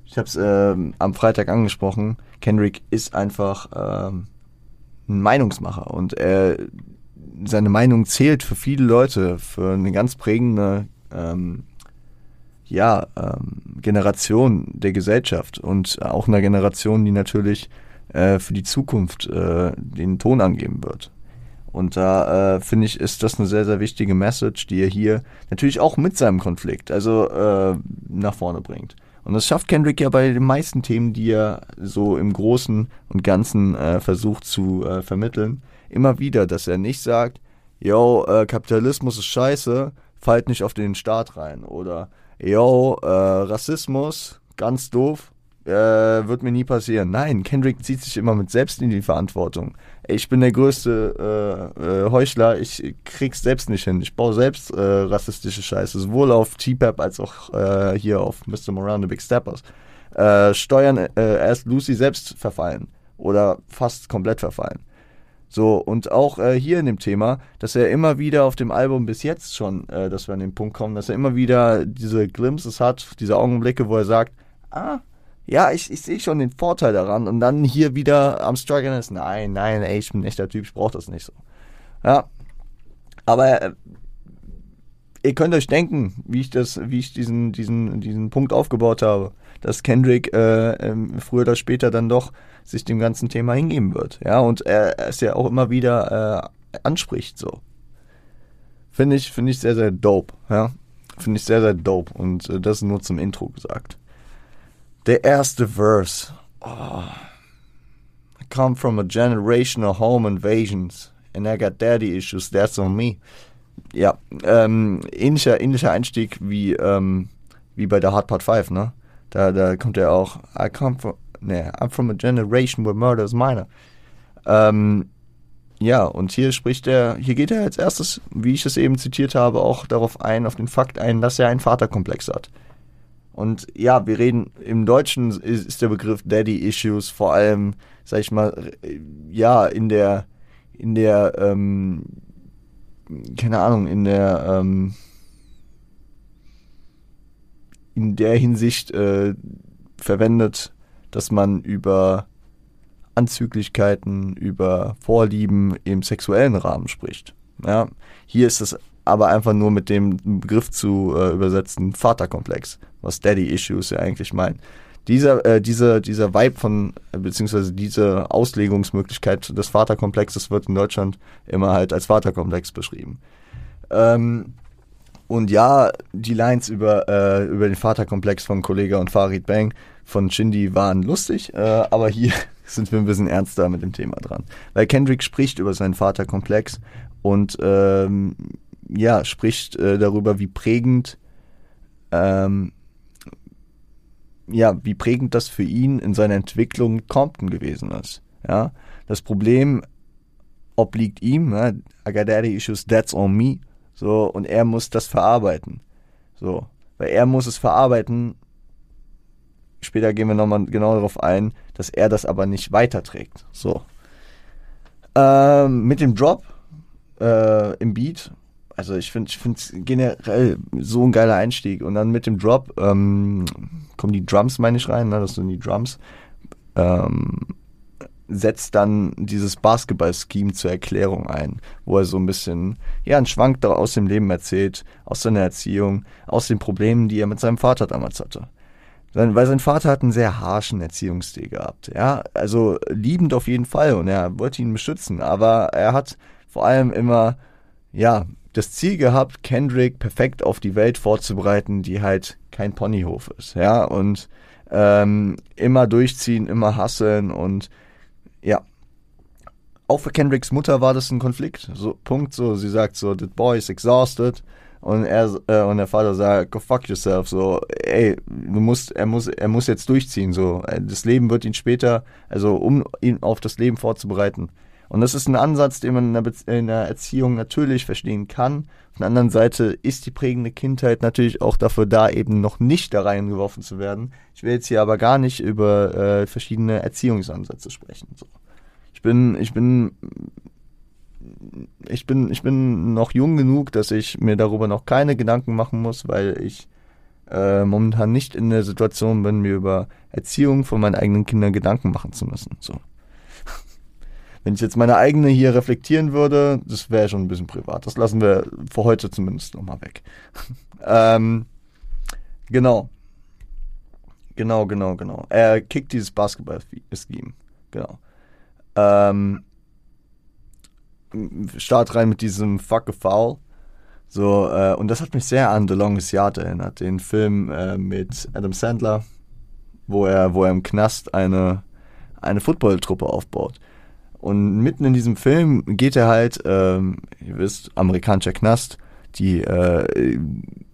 ich habe es äh, am Freitag angesprochen, Kendrick ist einfach äh, ein Meinungsmacher und er seine Meinung zählt für viele Leute, für eine ganz prägende ähm, ja, ähm, Generation der Gesellschaft und auch einer Generation, die natürlich äh, für die Zukunft äh, den Ton angeben wird. Und da äh, finde ich, ist das eine sehr, sehr wichtige Message, die er hier natürlich auch mit seinem Konflikt, also äh, nach vorne bringt. Und das schafft Kendrick ja bei den meisten Themen, die er so im Großen und Ganzen äh, versucht zu äh, vermitteln, immer wieder, dass er nicht sagt, yo, äh, Kapitalismus ist scheiße, fallt nicht auf den Staat rein. Oder, yo, äh, Rassismus, ganz doof, äh, wird mir nie passieren. Nein, Kendrick zieht sich immer mit selbst in die Verantwortung. Ich bin der größte äh, äh, Heuchler, ich krieg's selbst nicht hin. Ich baue selbst äh, rassistische Scheiße, sowohl auf T-Pap als auch äh, hier auf Mr. Moran, the Big Steppers. Äh, Steuern äh, erst Lucy selbst verfallen oder fast komplett verfallen. So, und auch hier in dem Thema, dass er immer wieder auf dem Album bis jetzt schon, dass wir an den Punkt kommen, dass er immer wieder diese Glimpses hat, diese Augenblicke, wo er sagt, ah, ja, ich, ich sehe schon den Vorteil daran und dann hier wieder am Struggeln ist, nein, nein, ey, ich bin ein echter Typ, ich brauche das nicht so. Ja, aber äh, ihr könnt euch denken, wie ich das, wie ich diesen, diesen, diesen Punkt aufgebaut habe, dass Kendrick äh, ähm, früher oder später dann doch sich dem ganzen Thema hingeben wird. Ja, und er, es ja auch immer wieder äh, anspricht, so. Finde ich, finde ich sehr, sehr dope, ja. Finde ich sehr, sehr dope. Und äh, das nur zum Intro gesagt. Der erste Verse. Oh. I come from a generation of home invasions. and I got daddy issues, that's on me. Ja, ähm, ähnlicher, ähnlicher Einstieg wie, ähm, wie bei der Hard Part 5, ne? Da, da kommt er auch, I come from, ne, I'm from a generation where murder is minor. Ähm, ja, und hier spricht er, hier geht er als erstes, wie ich es eben zitiert habe, auch darauf ein, auf den Fakt ein, dass er einen Vaterkomplex hat. Und ja, wir reden, im Deutschen ist, der Begriff Daddy Issues vor allem, sag ich mal, ja, in der, in der, ähm, keine Ahnung, in der, ähm, in der Hinsicht äh, verwendet, dass man über Anzüglichkeiten, über Vorlieben im sexuellen Rahmen spricht. Ja, hier ist es aber einfach nur mit dem Begriff zu äh, übersetzen Vaterkomplex, was Daddy Issues ja eigentlich meint. Dieser, äh, dieser, dieser Vibe von, äh, beziehungsweise diese Auslegungsmöglichkeit des Vaterkomplexes wird in Deutschland immer halt als Vaterkomplex beschrieben. Ähm, und ja, die Lines über, äh, über den Vaterkomplex von Kollega und Farid Bang von Shindy waren lustig, äh, aber hier sind wir ein bisschen ernster mit dem Thema dran. Weil Kendrick spricht über seinen Vaterkomplex und ähm, ja, spricht äh, darüber, wie prägend ähm, ja, wie prägend das für ihn in seiner Entwicklung Compton gewesen ist. Ja, das Problem obliegt ihm, ne? I got daddy issues, that's on me. So, und er muss das verarbeiten. So, weil er muss es verarbeiten. Später gehen wir nochmal genau darauf ein, dass er das aber nicht weiterträgt. So. Ähm, mit dem Drop äh, im Beat also ich finde es generell so ein geiler Einstieg. Und dann mit dem Drop ähm, kommen die Drums, meine ich, rein, ne? das sind die Drums. Ähm, setzt dann dieses Basketball-Scheme zur Erklärung ein, wo er so ein bisschen, ja, einen Schwank aus dem Leben erzählt, aus seiner Erziehung, aus den Problemen, die er mit seinem Vater damals hatte. Weil sein Vater hat einen sehr harschen Erziehungsstil gehabt, ja, also liebend auf jeden Fall und er wollte ihn beschützen, aber er hat vor allem immer, ja, das Ziel gehabt, Kendrick perfekt auf die Welt vorzubereiten, die halt kein Ponyhof ist, ja, und ähm, immer durchziehen, immer hasseln und ja. Auch für Kendricks Mutter war das ein Konflikt, so Punkt, so. Sie sagt so, the boy is exhausted. Und er äh, und der Vater sagt, go fuck yourself, so, ey, du musst, er muss, er muss jetzt durchziehen, so, das Leben wird ihn später, also um ihn auf das Leben vorzubereiten, und das ist ein Ansatz, den man in der, in der, Erziehung natürlich verstehen kann. Auf der anderen Seite ist die prägende Kindheit natürlich auch dafür da, eben noch nicht da reingeworfen zu werden. Ich will jetzt hier aber gar nicht über äh, verschiedene Erziehungsansätze sprechen. So. Ich bin, ich bin, ich bin, ich bin noch jung genug, dass ich mir darüber noch keine Gedanken machen muss, weil ich äh, momentan nicht in der Situation bin, mir über Erziehung von meinen eigenen Kindern Gedanken machen zu müssen. So. Wenn ich jetzt meine eigene hier reflektieren würde, das wäre schon ein bisschen privat. Das lassen wir für heute zumindest nochmal weg. ähm, genau. Genau, genau, genau. Er kickt dieses Basketball-Scheme. Genau. Ähm, Start rein mit diesem Fuck a Foul. So, äh, und das hat mich sehr an The Longest Yard erinnert, den Film äh, mit Adam Sandler, wo er, wo er im Knast eine, eine Footballtruppe aufbaut. Und mitten in diesem Film geht er halt, ähm, ihr wisst, amerikanischer Knast, die äh,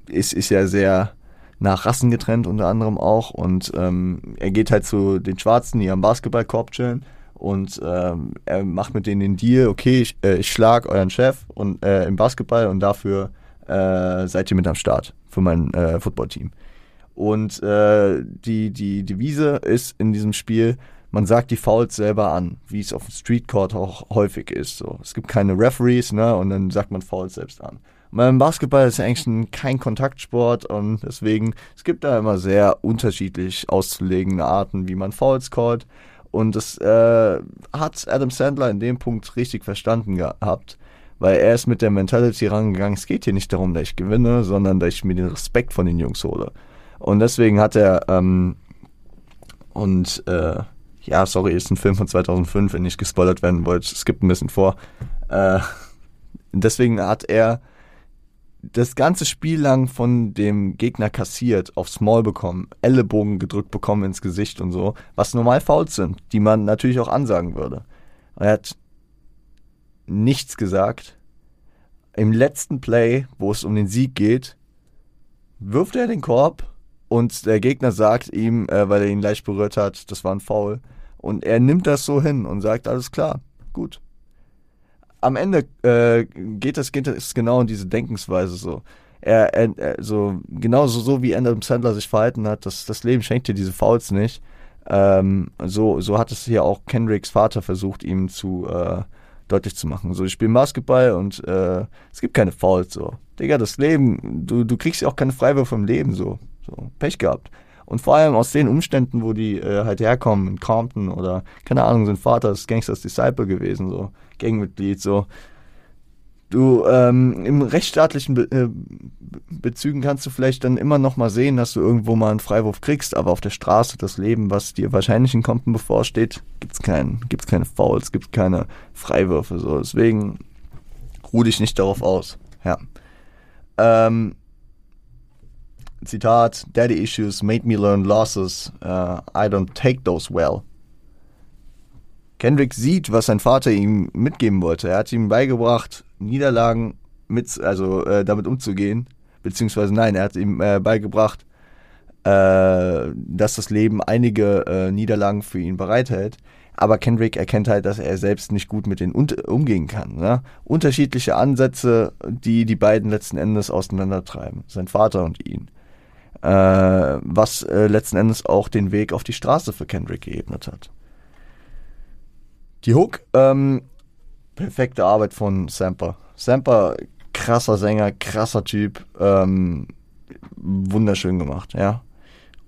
ist, ist ja sehr nach Rassen getrennt unter anderem auch und ähm, er geht halt zu den Schwarzen, die am Basketballkorb chillen und ähm, er macht mit denen den Deal, okay, ich, äh, ich schlag euren Chef und äh, im Basketball und dafür äh, seid ihr mit am Start für mein äh, Footballteam. Und äh, die, die Devise ist in diesem Spiel, man sagt die Fouls selber an, wie es auf dem Streetcourt auch häufig ist. So. Es gibt keine Referees, ne, und dann sagt man Fouls selbst an. Beim Basketball ist eigentlich ein, kein Kontaktsport und deswegen, es gibt da immer sehr unterschiedlich auszulegende Arten, wie man Fouls callt. Und das äh, hat Adam Sandler in dem Punkt richtig verstanden gehabt, weil er ist mit der Mentality rangegangen, es geht hier nicht darum, dass ich gewinne, sondern dass ich mir den Respekt von den Jungs hole. Und deswegen hat er, ähm, und äh, ja, sorry, ist ein Film von 2005, wenn nicht gespoilert werden wollt, es gibt ein bisschen vor. Äh, deswegen hat er das ganze Spiel lang von dem Gegner kassiert, aufs Maul bekommen, Ellenbogen gedrückt bekommen ins Gesicht und so, was normal Fouls sind, die man natürlich auch ansagen würde. Er hat nichts gesagt. Im letzten Play, wo es um den Sieg geht, wirft er den Korb und der Gegner sagt ihm, äh, weil er ihn leicht berührt hat, das war ein Foul. Und er nimmt das so hin und sagt, alles klar, gut. Am Ende äh, geht das geht das genau in diese Denkensweise so. Er, er, er so genauso so wie Adam Sandler sich verhalten hat, das, das Leben schenkt dir diese Fouls nicht. Ähm, so, so hat es hier auch Kendricks Vater versucht, ihm zu äh, deutlich zu machen. So, ich spiele Basketball und äh, es gibt keine Fouls. So, Digga, das Leben, du, du kriegst ja auch keine Freiwürfe im Leben. So, so Pech gehabt. Und vor allem aus den Umständen, wo die äh, halt herkommen, in Compton oder, keine Ahnung, sein Vater ist Gangsters Disciple gewesen, so, Gangmitglied, so. Du, ähm, im rechtsstaatlichen Be äh, Bezügen kannst du vielleicht dann immer noch mal sehen, dass du irgendwo mal einen Freiwurf kriegst, aber auf der Straße, das Leben, was dir wahrscheinlich in Compton bevorsteht, gibt's keinen, gibt's keine Fouls, gibt's keine Freiwürfe, so. Deswegen ruh dich nicht darauf aus, ja. Ähm, Zitat, Daddy issues made me learn losses. Uh, I don't take those well. Kendrick sieht, was sein Vater ihm mitgeben wollte. Er hat ihm beigebracht, Niederlagen mit, also äh, damit umzugehen. Beziehungsweise nein, er hat ihm äh, beigebracht, äh, dass das Leben einige äh, Niederlagen für ihn bereithält. Aber Kendrick erkennt halt, dass er selbst nicht gut mit denen umgehen kann. Ne? Unterschiedliche Ansätze, die die beiden letzten Endes auseinandertreiben. Sein Vater und ihn äh, was äh, letzten Endes auch den Weg auf die Straße für Kendrick geebnet hat. Die Hook, ähm, perfekte Arbeit von Samper. Samper, krasser Sänger, krasser Typ, ähm, wunderschön gemacht, ja.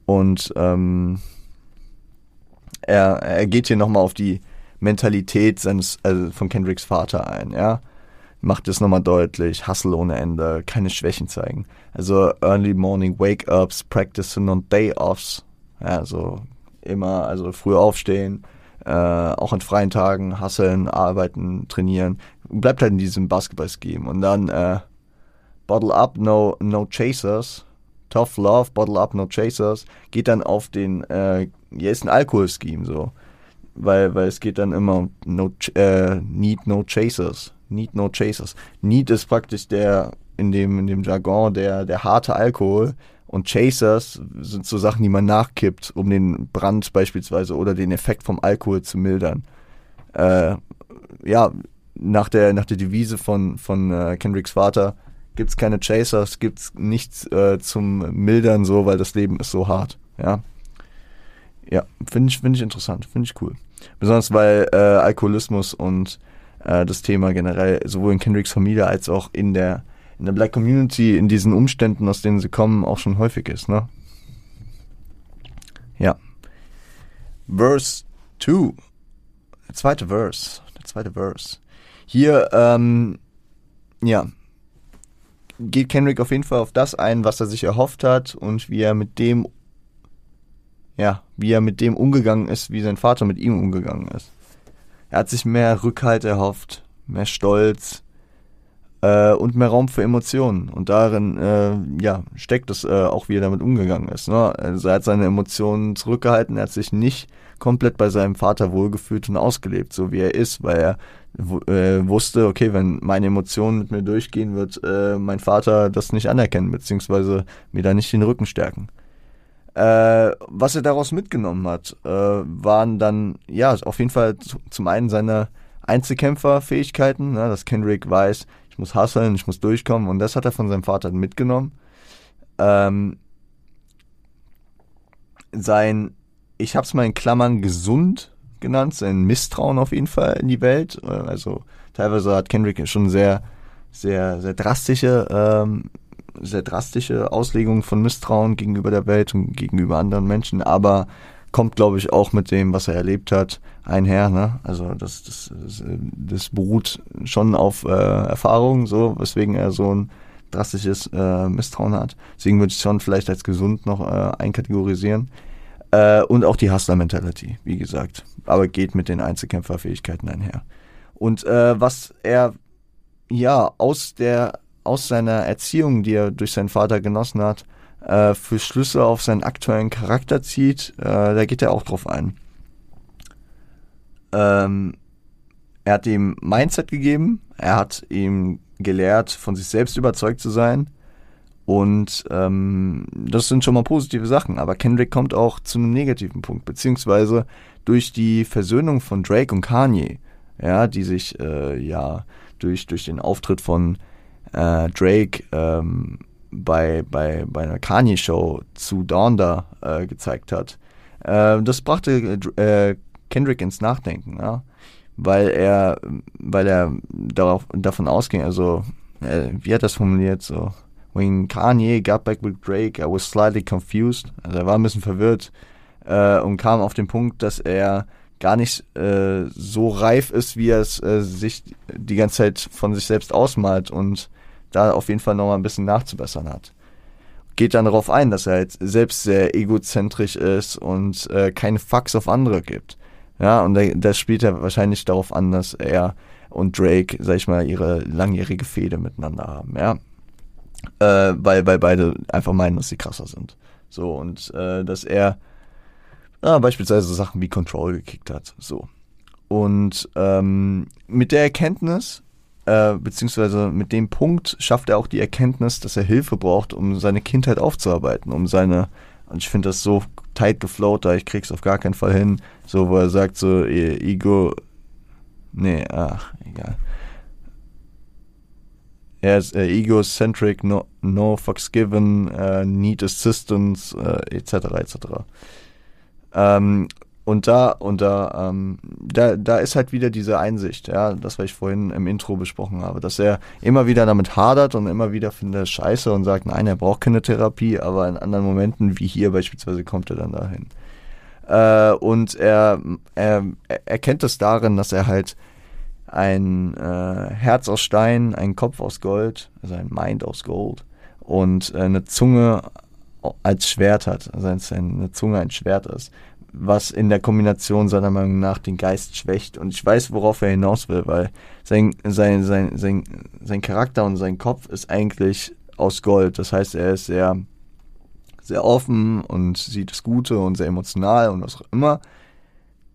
Und ähm, er, er geht hier nochmal auf die Mentalität seines, also von Kendricks Vater ein, ja macht es nochmal deutlich, Hustle ohne Ende, keine Schwächen zeigen. Also Early Morning Wake-Ups, Practicing on Day-Offs, also immer, also früh aufstehen, äh, auch an freien Tagen hustlen, arbeiten, trainieren, bleibt halt in diesem Basketball-Scheme. Und dann äh, Bottle Up, no, no Chasers, Tough Love, Bottle Up, no Chasers, geht dann auf den, äh, hier ist ein Alkohol-Scheme so, weil, weil es geht dann immer um no, äh, Need No Chasers, Need No Chasers. Need ist praktisch der, in dem, in dem Jargon, der, der harte Alkohol. Und Chasers sind so Sachen, die man nachkippt, um den Brand beispielsweise oder den Effekt vom Alkohol zu mildern. Äh, ja, nach der, nach der Devise von, von äh, Kendricks Vater gibt's keine Chasers, gibt's nichts äh, zum Mildern so, weil das Leben ist so hart. Ja, ja finde ich, finde ich interessant, finde ich cool. Besonders weil äh, Alkoholismus und äh, das Thema generell sowohl in Kendricks Familie als auch in der in der Black Community in diesen Umständen, aus denen sie kommen, auch schon häufig ist, ne? Ja. Verse 2. Der zweite Verse. Der zweite Verse. Hier, ähm, ja, geht Kendrick auf jeden Fall auf das ein, was er sich erhofft hat und wie er mit dem, ja, wie er mit dem umgegangen ist, wie sein Vater mit ihm umgegangen ist. Er hat sich mehr Rückhalt erhofft, mehr Stolz äh, und mehr Raum für Emotionen. Und darin äh, ja, steckt es äh, auch, wie er damit umgegangen ist. Ne? Also er hat seine Emotionen zurückgehalten, er hat sich nicht komplett bei seinem Vater wohlgefühlt und ausgelebt, so wie er ist, weil er äh, wusste, okay, wenn meine Emotionen mit mir durchgehen, wird äh, mein Vater das nicht anerkennen, beziehungsweise mir da nicht den Rücken stärken. Äh, was er daraus mitgenommen hat, äh, waren dann, ja, auf jeden Fall zum einen seine Einzelkämpferfähigkeiten, ne, dass Kendrick weiß, ich muss hustlen, ich muss durchkommen und das hat er von seinem Vater mitgenommen. Ähm, sein, ich hab's mal in Klammern gesund genannt, sein Misstrauen auf jeden Fall in die Welt. Äh, also teilweise hat Kendrick schon sehr, sehr, sehr drastische ähm, sehr drastische Auslegung von Misstrauen gegenüber der Welt und gegenüber anderen Menschen, aber kommt, glaube ich, auch mit dem, was er erlebt hat, einher. Ne? Also das, das, das, beruht schon auf äh, Erfahrung, so, weswegen er so ein drastisches äh, Misstrauen hat. Deswegen würde ich schon vielleicht als gesund noch äh, einkategorisieren. Äh, und auch die Hustler-Mentality, wie gesagt. Aber geht mit den Einzelkämpferfähigkeiten einher. Und äh, was er ja aus der aus seiner Erziehung, die er durch seinen Vater genossen hat, äh, für Schlüsse auf seinen aktuellen Charakter zieht, äh, da geht er auch drauf ein. Ähm, er hat ihm Mindset gegeben, er hat ihm gelehrt, von sich selbst überzeugt zu sein. Und ähm, das sind schon mal positive Sachen. Aber Kendrick kommt auch zu einem negativen Punkt, beziehungsweise durch die Versöhnung von Drake und Kanye, ja, die sich äh, ja durch, durch den Auftritt von äh, Drake ähm, bei, bei, bei einer Kanye-Show zu Donda äh, gezeigt hat. Äh, das brachte äh, Kendrick ins Nachdenken, ja weil er, weil er darauf, davon ausging, also, äh, wie hat er das formuliert, so, when Kanye got back with Drake, I was slightly confused, also er war ein bisschen verwirrt äh, und kam auf den Punkt, dass er gar nicht äh, so reif ist, wie er es äh, sich die ganze Zeit von sich selbst ausmalt und da auf jeden Fall nochmal ein bisschen nachzubessern hat. Geht dann darauf ein, dass er halt selbst sehr egozentrisch ist und äh, keine Fucks auf andere gibt. Ja, und das spielt ja wahrscheinlich darauf an, dass er und Drake, sag ich mal, ihre langjährige Fehde miteinander haben, ja. Äh, weil, weil beide einfach meinen, dass sie krasser sind. So, und äh, dass er ah, beispielsweise so Sachen wie Control gekickt hat. So. Und ähm, mit der Erkenntnis, äh, beziehungsweise mit dem Punkt schafft er auch die Erkenntnis, dass er Hilfe braucht, um seine Kindheit aufzuarbeiten, um seine, und ich finde das so tight geflowt, da ich krieg's auf gar keinen Fall hin, so, wo er sagt so, Ego, nee, ach, egal. Er ist äh, egocentric, no, no fucks given, uh, need assistance, uh, etc., etc. Ähm, und da, und da, ähm, da, da ist halt wieder diese Einsicht, ja, das, was ich vorhin im Intro besprochen habe, dass er immer wieder damit hadert und immer wieder findet scheiße und sagt, nein, er braucht keine Therapie, aber in anderen Momenten, wie hier beispielsweise, kommt er dann dahin. Äh, und er, er erkennt es darin, dass er halt ein äh, Herz aus Stein, einen Kopf aus Gold, also ein Mind aus Gold und äh, eine Zunge als Schwert hat, also eine Zunge ein Schwert ist, was in der Kombination seiner Meinung nach den Geist schwächt. Und ich weiß, worauf er hinaus will, weil sein, sein, sein, sein, sein Charakter und sein Kopf ist eigentlich aus Gold. Das heißt, er ist sehr sehr offen und sieht das Gute und sehr emotional und was auch immer.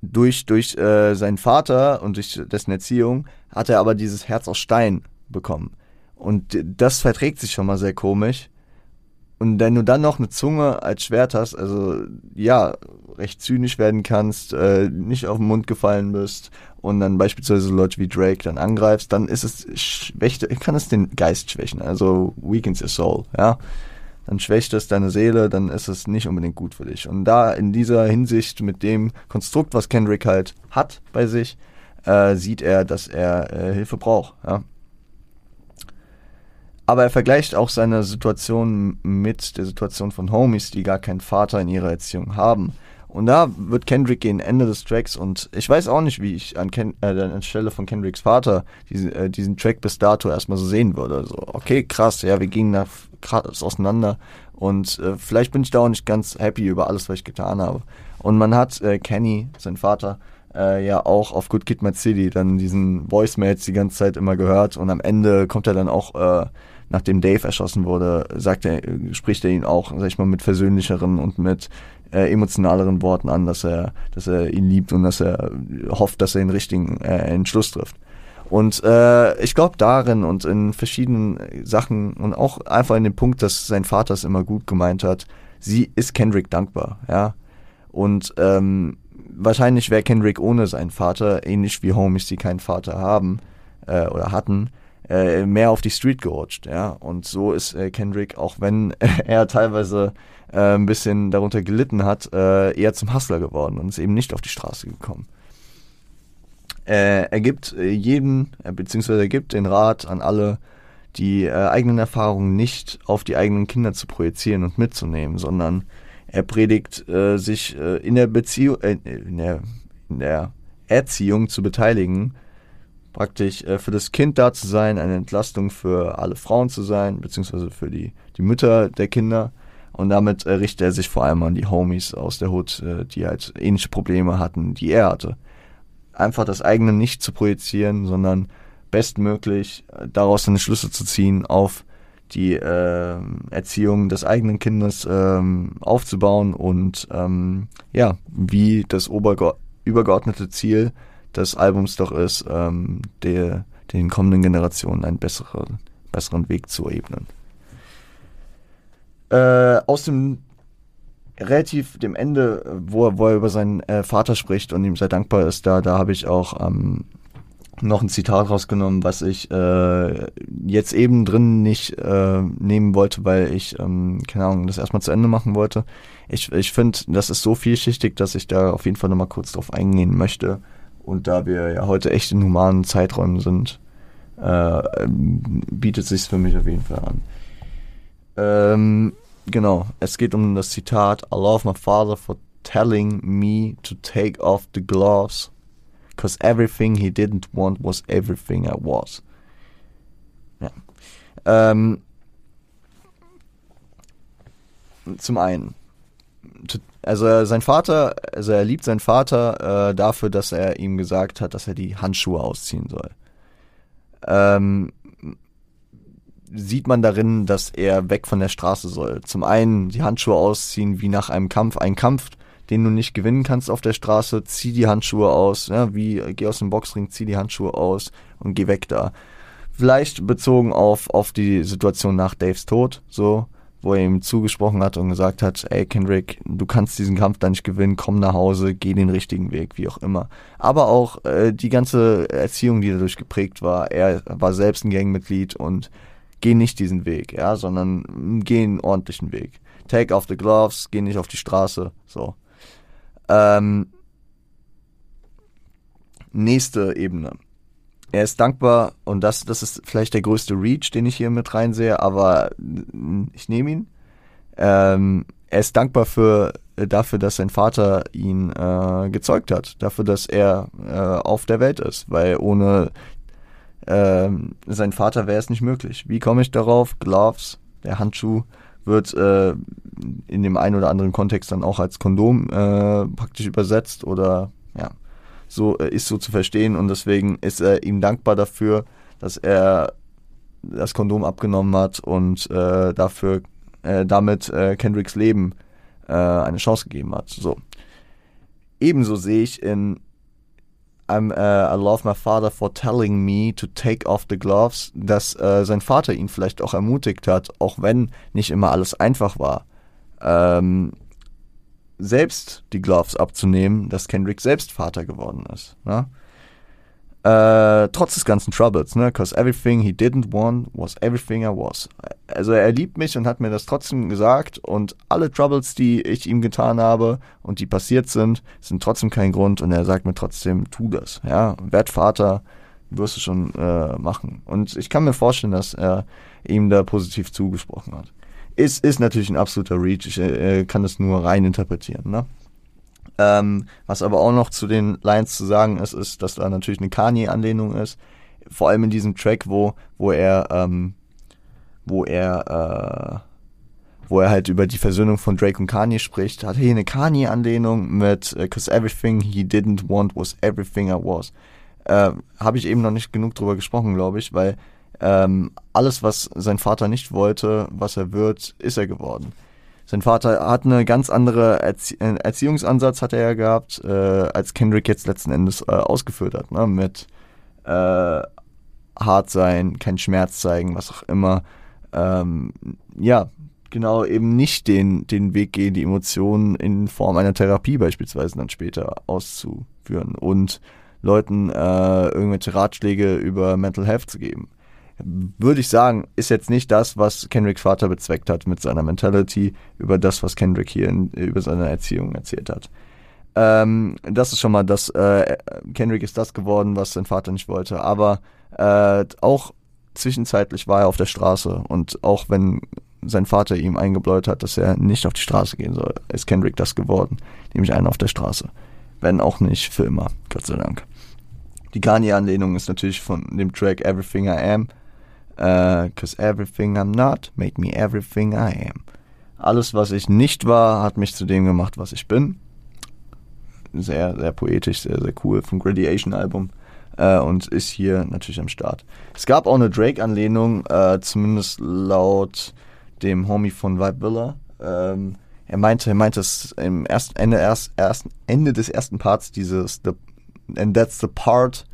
Durch, durch äh, seinen Vater und durch dessen Erziehung hat er aber dieses Herz aus Stein bekommen. Und das verträgt sich schon mal sehr komisch. Und wenn du dann noch eine Zunge als Schwert hast, also ja, recht zynisch werden kannst, äh, nicht auf den Mund gefallen bist und dann beispielsweise Leute wie Drake dann angreifst, dann ist es schwächt, kann es den Geist schwächen, also weakens your soul, ja dann schwächt es deine Seele, dann ist es nicht unbedingt gut für dich. Und da in dieser Hinsicht mit dem Konstrukt, was Kendrick halt hat bei sich, äh, sieht er, dass er äh, Hilfe braucht. Ja. Aber er vergleicht auch seine Situation mit der Situation von Homies, die gar keinen Vater in ihrer Erziehung haben. Und da wird Kendrick gegen Ende des Tracks und ich weiß auch nicht, wie ich an, Ken, äh, an von Kendricks Vater diesen, äh, diesen Track bis dato erstmal so sehen würde. So, okay, krass, ja, wir gingen da krass auseinander und äh, vielleicht bin ich da auch nicht ganz happy über alles, was ich getan habe. Und man hat äh, Kenny, sein Vater, äh, ja auch auf Good Kid Mad City dann diesen Voicemails die ganze Zeit immer gehört und am Ende kommt er dann auch, äh, nachdem Dave erschossen wurde, sagt er, spricht er ihn auch, sag ich mal, mit versöhnlicheren und mit äh, emotionaleren Worten an, dass er, dass er ihn liebt und dass er hofft, dass er den richtigen äh, Entschluss trifft. Und äh, ich glaube darin und in verschiedenen Sachen und auch einfach in dem Punkt, dass sein Vater es immer gut gemeint hat, sie ist Kendrick dankbar, ja. Und ähm, wahrscheinlich wäre Kendrick ohne seinen Vater, ähnlich wie Homies, die keinen Vater haben äh, oder hatten, äh, mehr auf die Street gerutscht, ja. Und so ist äh, Kendrick, auch wenn er teilweise äh, ein bisschen darunter gelitten hat, äh, eher zum Hustler geworden und ist eben nicht auf die Straße gekommen. Äh, er gibt äh, beziehungsweise er gibt den Rat an alle, die eigenen Erfahrungen nicht auf die eigenen Kinder zu projizieren und mitzunehmen, sondern er predigt, sich in der Beziehung, in, der, in der Erziehung zu beteiligen, praktisch äh, für das Kind da zu sein, eine Entlastung für alle Frauen zu sein, beziehungsweise für die, die Mütter der Kinder. Und damit äh, richtet er sich vor allem an die Homies aus der Hood, äh, die halt ähnliche Probleme hatten, die er hatte einfach das eigene nicht zu projizieren, sondern bestmöglich äh, daraus eine Schlüsse zu ziehen auf die äh, Erziehung des eigenen Kindes ähm, aufzubauen und ähm, ja, wie das übergeordnete Ziel des Albums doch ist, ähm, der, den kommenden Generationen einen besseren, besseren Weg zu ebnen. Äh, aus dem relativ dem Ende, wo er, wo er über seinen äh, Vater spricht und ihm sehr dankbar ist, da, da habe ich auch ähm, noch ein Zitat rausgenommen, was ich äh, jetzt eben drin nicht äh, nehmen wollte, weil ich, ähm, keine Ahnung, das erstmal zu Ende machen wollte. Ich, ich finde, das ist so vielschichtig, dass ich da auf jeden Fall nochmal kurz drauf eingehen möchte. Und da wir ja heute echt in humanen Zeiträumen sind, äh, bietet sich für mich auf jeden Fall an. Ähm, genau, es geht um das Zitat I love my father for telling me to take off the gloves because everything he didn't want was everything I was. Ja. Ähm, zum einen, also sein Vater, also er liebt seinen Vater äh, dafür, dass er ihm gesagt hat, dass er die Handschuhe ausziehen soll. Ähm, sieht man darin, dass er weg von der Straße soll. Zum einen die Handschuhe ausziehen wie nach einem Kampf. Ein Kampf, den du nicht gewinnen kannst auf der Straße, zieh die Handschuhe aus, ja, wie geh aus dem Boxring, zieh die Handschuhe aus und geh weg da. Vielleicht bezogen auf, auf die Situation nach Daves Tod, so, wo er ihm zugesprochen hat und gesagt hat, ey Kendrick, du kannst diesen Kampf da nicht gewinnen, komm nach Hause, geh den richtigen Weg, wie auch immer. Aber auch äh, die ganze Erziehung, die dadurch geprägt war, er war selbst ein Gangmitglied und geh nicht diesen Weg, ja, sondern geh einen ordentlichen Weg. Take off the gloves, geh nicht auf die Straße, so. Ähm, nächste Ebene. Er ist dankbar und das, das ist vielleicht der größte Reach, den ich hier mit reinsehe, aber ich nehme ihn. Ähm, er ist dankbar für, dafür, dass sein Vater ihn äh, gezeugt hat, dafür, dass er äh, auf der Welt ist, weil ohne ähm, sein Vater wäre es nicht möglich. Wie komme ich darauf? Gloves, der Handschuh, wird äh, in dem einen oder anderen Kontext dann auch als Kondom äh, praktisch übersetzt oder ja, so äh, ist so zu verstehen und deswegen ist er ihm dankbar dafür, dass er das Kondom abgenommen hat und äh, dafür äh, damit äh, Kendricks Leben äh, eine Chance gegeben hat. So. Ebenso sehe ich in I'm, I love my father for telling me to take off the gloves, dass sein Vater ihn vielleicht auch ermutigt hat, auch wenn nicht immer alles einfach war, ähm, selbst die Gloves abzunehmen, dass Kendrick selbst Vater geworden ist. Ne? Äh, trotz des ganzen Troubles, ne? Cause everything he didn't want was everything I was. Also er liebt mich und hat mir das trotzdem gesagt und alle Troubles, die ich ihm getan habe und die passiert sind, sind trotzdem kein Grund und er sagt mir trotzdem, tu das, ja, werd Vater, wirst du schon äh, machen. Und ich kann mir vorstellen, dass er ihm da positiv zugesprochen hat. Ist, ist natürlich ein absoluter Reach, ich äh, kann das nur rein interpretieren, ne? Ähm, was aber auch noch zu den Lines zu sagen ist, ist, dass da natürlich eine Kanye-Anlehnung ist. Vor allem in diesem Track, wo, wo er, ähm, wo er, äh, wo er halt über die Versöhnung von Drake und Kanye spricht, hat hier eine Kanye-Anlehnung mit uh, Cause everything he didn't want was everything I was. Äh, Habe ich eben noch nicht genug drüber gesprochen, glaube ich, weil ähm, alles, was sein Vater nicht wollte, was er wird, ist er geworden. Sein Vater hat eine ganz andere Erzie Erziehungsansatz hat er ja gehabt, äh, als Kendrick jetzt letzten Endes äh, ausgeführt hat, ne? mit äh, hart sein, kein Schmerz zeigen, was auch immer. Ähm, ja, genau, eben nicht den, den Weg gehen, die Emotionen in Form einer Therapie beispielsweise dann später auszuführen und Leuten äh, irgendwelche Ratschläge über Mental Health zu geben würde ich sagen, ist jetzt nicht das, was Kendricks Vater bezweckt hat mit seiner Mentality, über das, was Kendrick hier in, über seine Erziehung erzählt hat. Ähm, das ist schon mal das, äh, Kendrick ist das geworden, was sein Vater nicht wollte. Aber äh, auch zwischenzeitlich war er auf der Straße und auch wenn sein Vater ihm eingebläut hat, dass er nicht auf die Straße gehen soll, ist Kendrick das geworden, nämlich einer auf der Straße. Wenn auch nicht für immer, Gott sei Dank. Die Kanye-Anlehnung ist natürlich von dem Track Everything I Am Uh, Cause everything I'm not made me everything I am. Alles, was ich nicht war, hat mich zu dem gemacht, was ich bin. Sehr, sehr poetisch, sehr, sehr cool vom Gradiation-Album. Uh, und ist hier natürlich am Start. Es gab auch eine Drake-Anlehnung, uh, zumindest laut dem Homie von Vibe Villa. Ähm, er meinte, er meinte es im ersten Ende, erst, ersten, Ende des ersten Parts dieses The and that's the part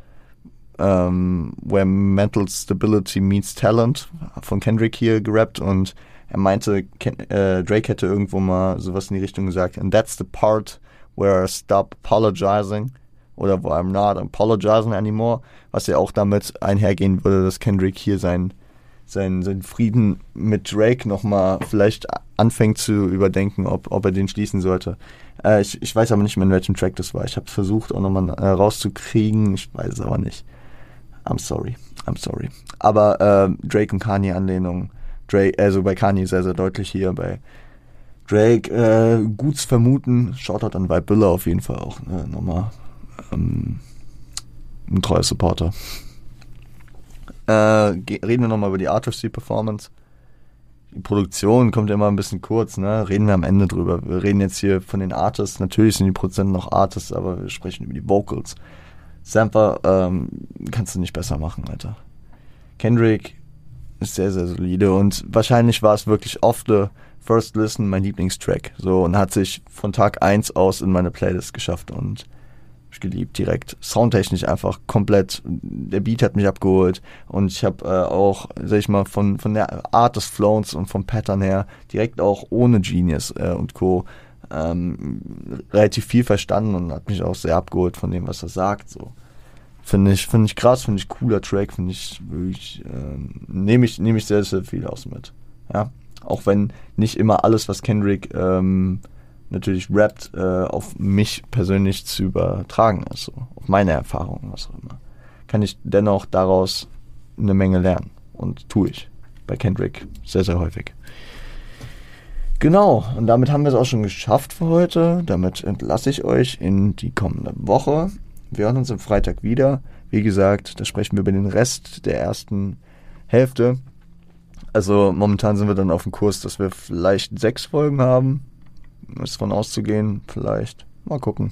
um, where mental stability meets talent von Kendrick hier gerappt und er meinte, Ken, äh, Drake hätte irgendwo mal sowas in die Richtung gesagt, and that's the part where I stop apologizing oder wo I'm not apologizing anymore, was ja auch damit einhergehen würde, dass Kendrick hier sein, sein, sein Frieden mit Drake nochmal vielleicht anfängt zu überdenken, ob, ob er den schließen sollte. Äh, ich, ich weiß aber nicht mehr, in welchem Track das war. Ich habe versucht, auch nochmal äh, rauszukriegen. Ich weiß es aber nicht. I'm sorry. I'm sorry. Aber äh, Drake und Kanye-Anlehnung. Drake, also bei Kanye sehr, sehr deutlich hier. Bei Drake äh, gut zu vermuten. Shoutout an Vibe Billa auf jeden Fall auch. Ne? Nochmal ähm, ein treuer Supporter. Äh, reden wir nochmal über die Artistry Performance die Produktion kommt ja immer ein bisschen kurz, ne? Reden wir am Ende drüber. Wir reden jetzt hier von den Artists. Natürlich sind die Prozente noch Artists, aber wir sprechen über die Vocals. Sampler ähm, kannst du nicht besser machen, Alter. Kendrick ist sehr, sehr solide und wahrscheinlich war es wirklich oft First Listen mein Lieblingstrack. So und hat sich von Tag 1 aus in meine Playlist geschafft und ich geliebt direkt. Soundtechnisch einfach komplett. Der Beat hat mich abgeholt und ich habe äh, auch, sag ich mal, von von der Art des Flows und vom Pattern her direkt auch ohne Genius äh, und Co. Ähm, relativ viel verstanden und hat mich auch sehr abgeholt von dem, was er sagt. So finde ich finde ich krass, finde ich cooler Track, finde ich wirklich äh, nehme ich nehme ich sehr sehr viel aus mit. Ja, auch wenn nicht immer alles, was Kendrick ähm, natürlich rappt, äh, auf mich persönlich zu übertragen ist, so, auf meine Erfahrungen, was auch immer, kann ich dennoch daraus eine Menge lernen. Und tue ich bei Kendrick sehr, sehr häufig. Genau, und damit haben wir es auch schon geschafft für heute. Damit entlasse ich euch in die kommende Woche. Wir hören uns am Freitag wieder. Wie gesagt, da sprechen wir über den Rest der ersten Hälfte. Also momentan sind wir dann auf dem Kurs, dass wir vielleicht sechs Folgen haben ist von auszugehen, vielleicht. Mal gucken.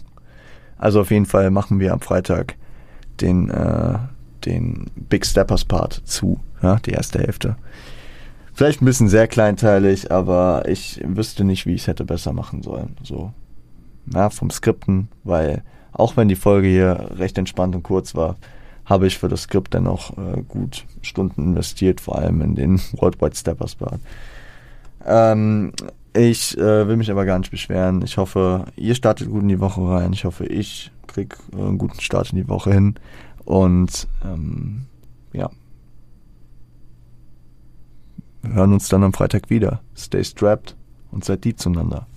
Also auf jeden Fall machen wir am Freitag den, äh, den Big Steppers Part zu, ja, die erste Hälfte. Vielleicht ein bisschen sehr kleinteilig, aber ich wüsste nicht, wie ich es hätte besser machen sollen. So, ja, vom Skripten, weil auch wenn die Folge hier recht entspannt und kurz war, habe ich für das Skript dennoch äh, gut Stunden investiert, vor allem in den Worldwide Steppers Part. Ähm, ich äh, will mich aber gar nicht beschweren. Ich hoffe, ihr startet gut in die Woche rein. Ich hoffe, ich krieg äh, einen guten Start in die Woche hin. Und ähm, ja. Wir hören uns dann am Freitag wieder. Stay strapped und seid die zueinander.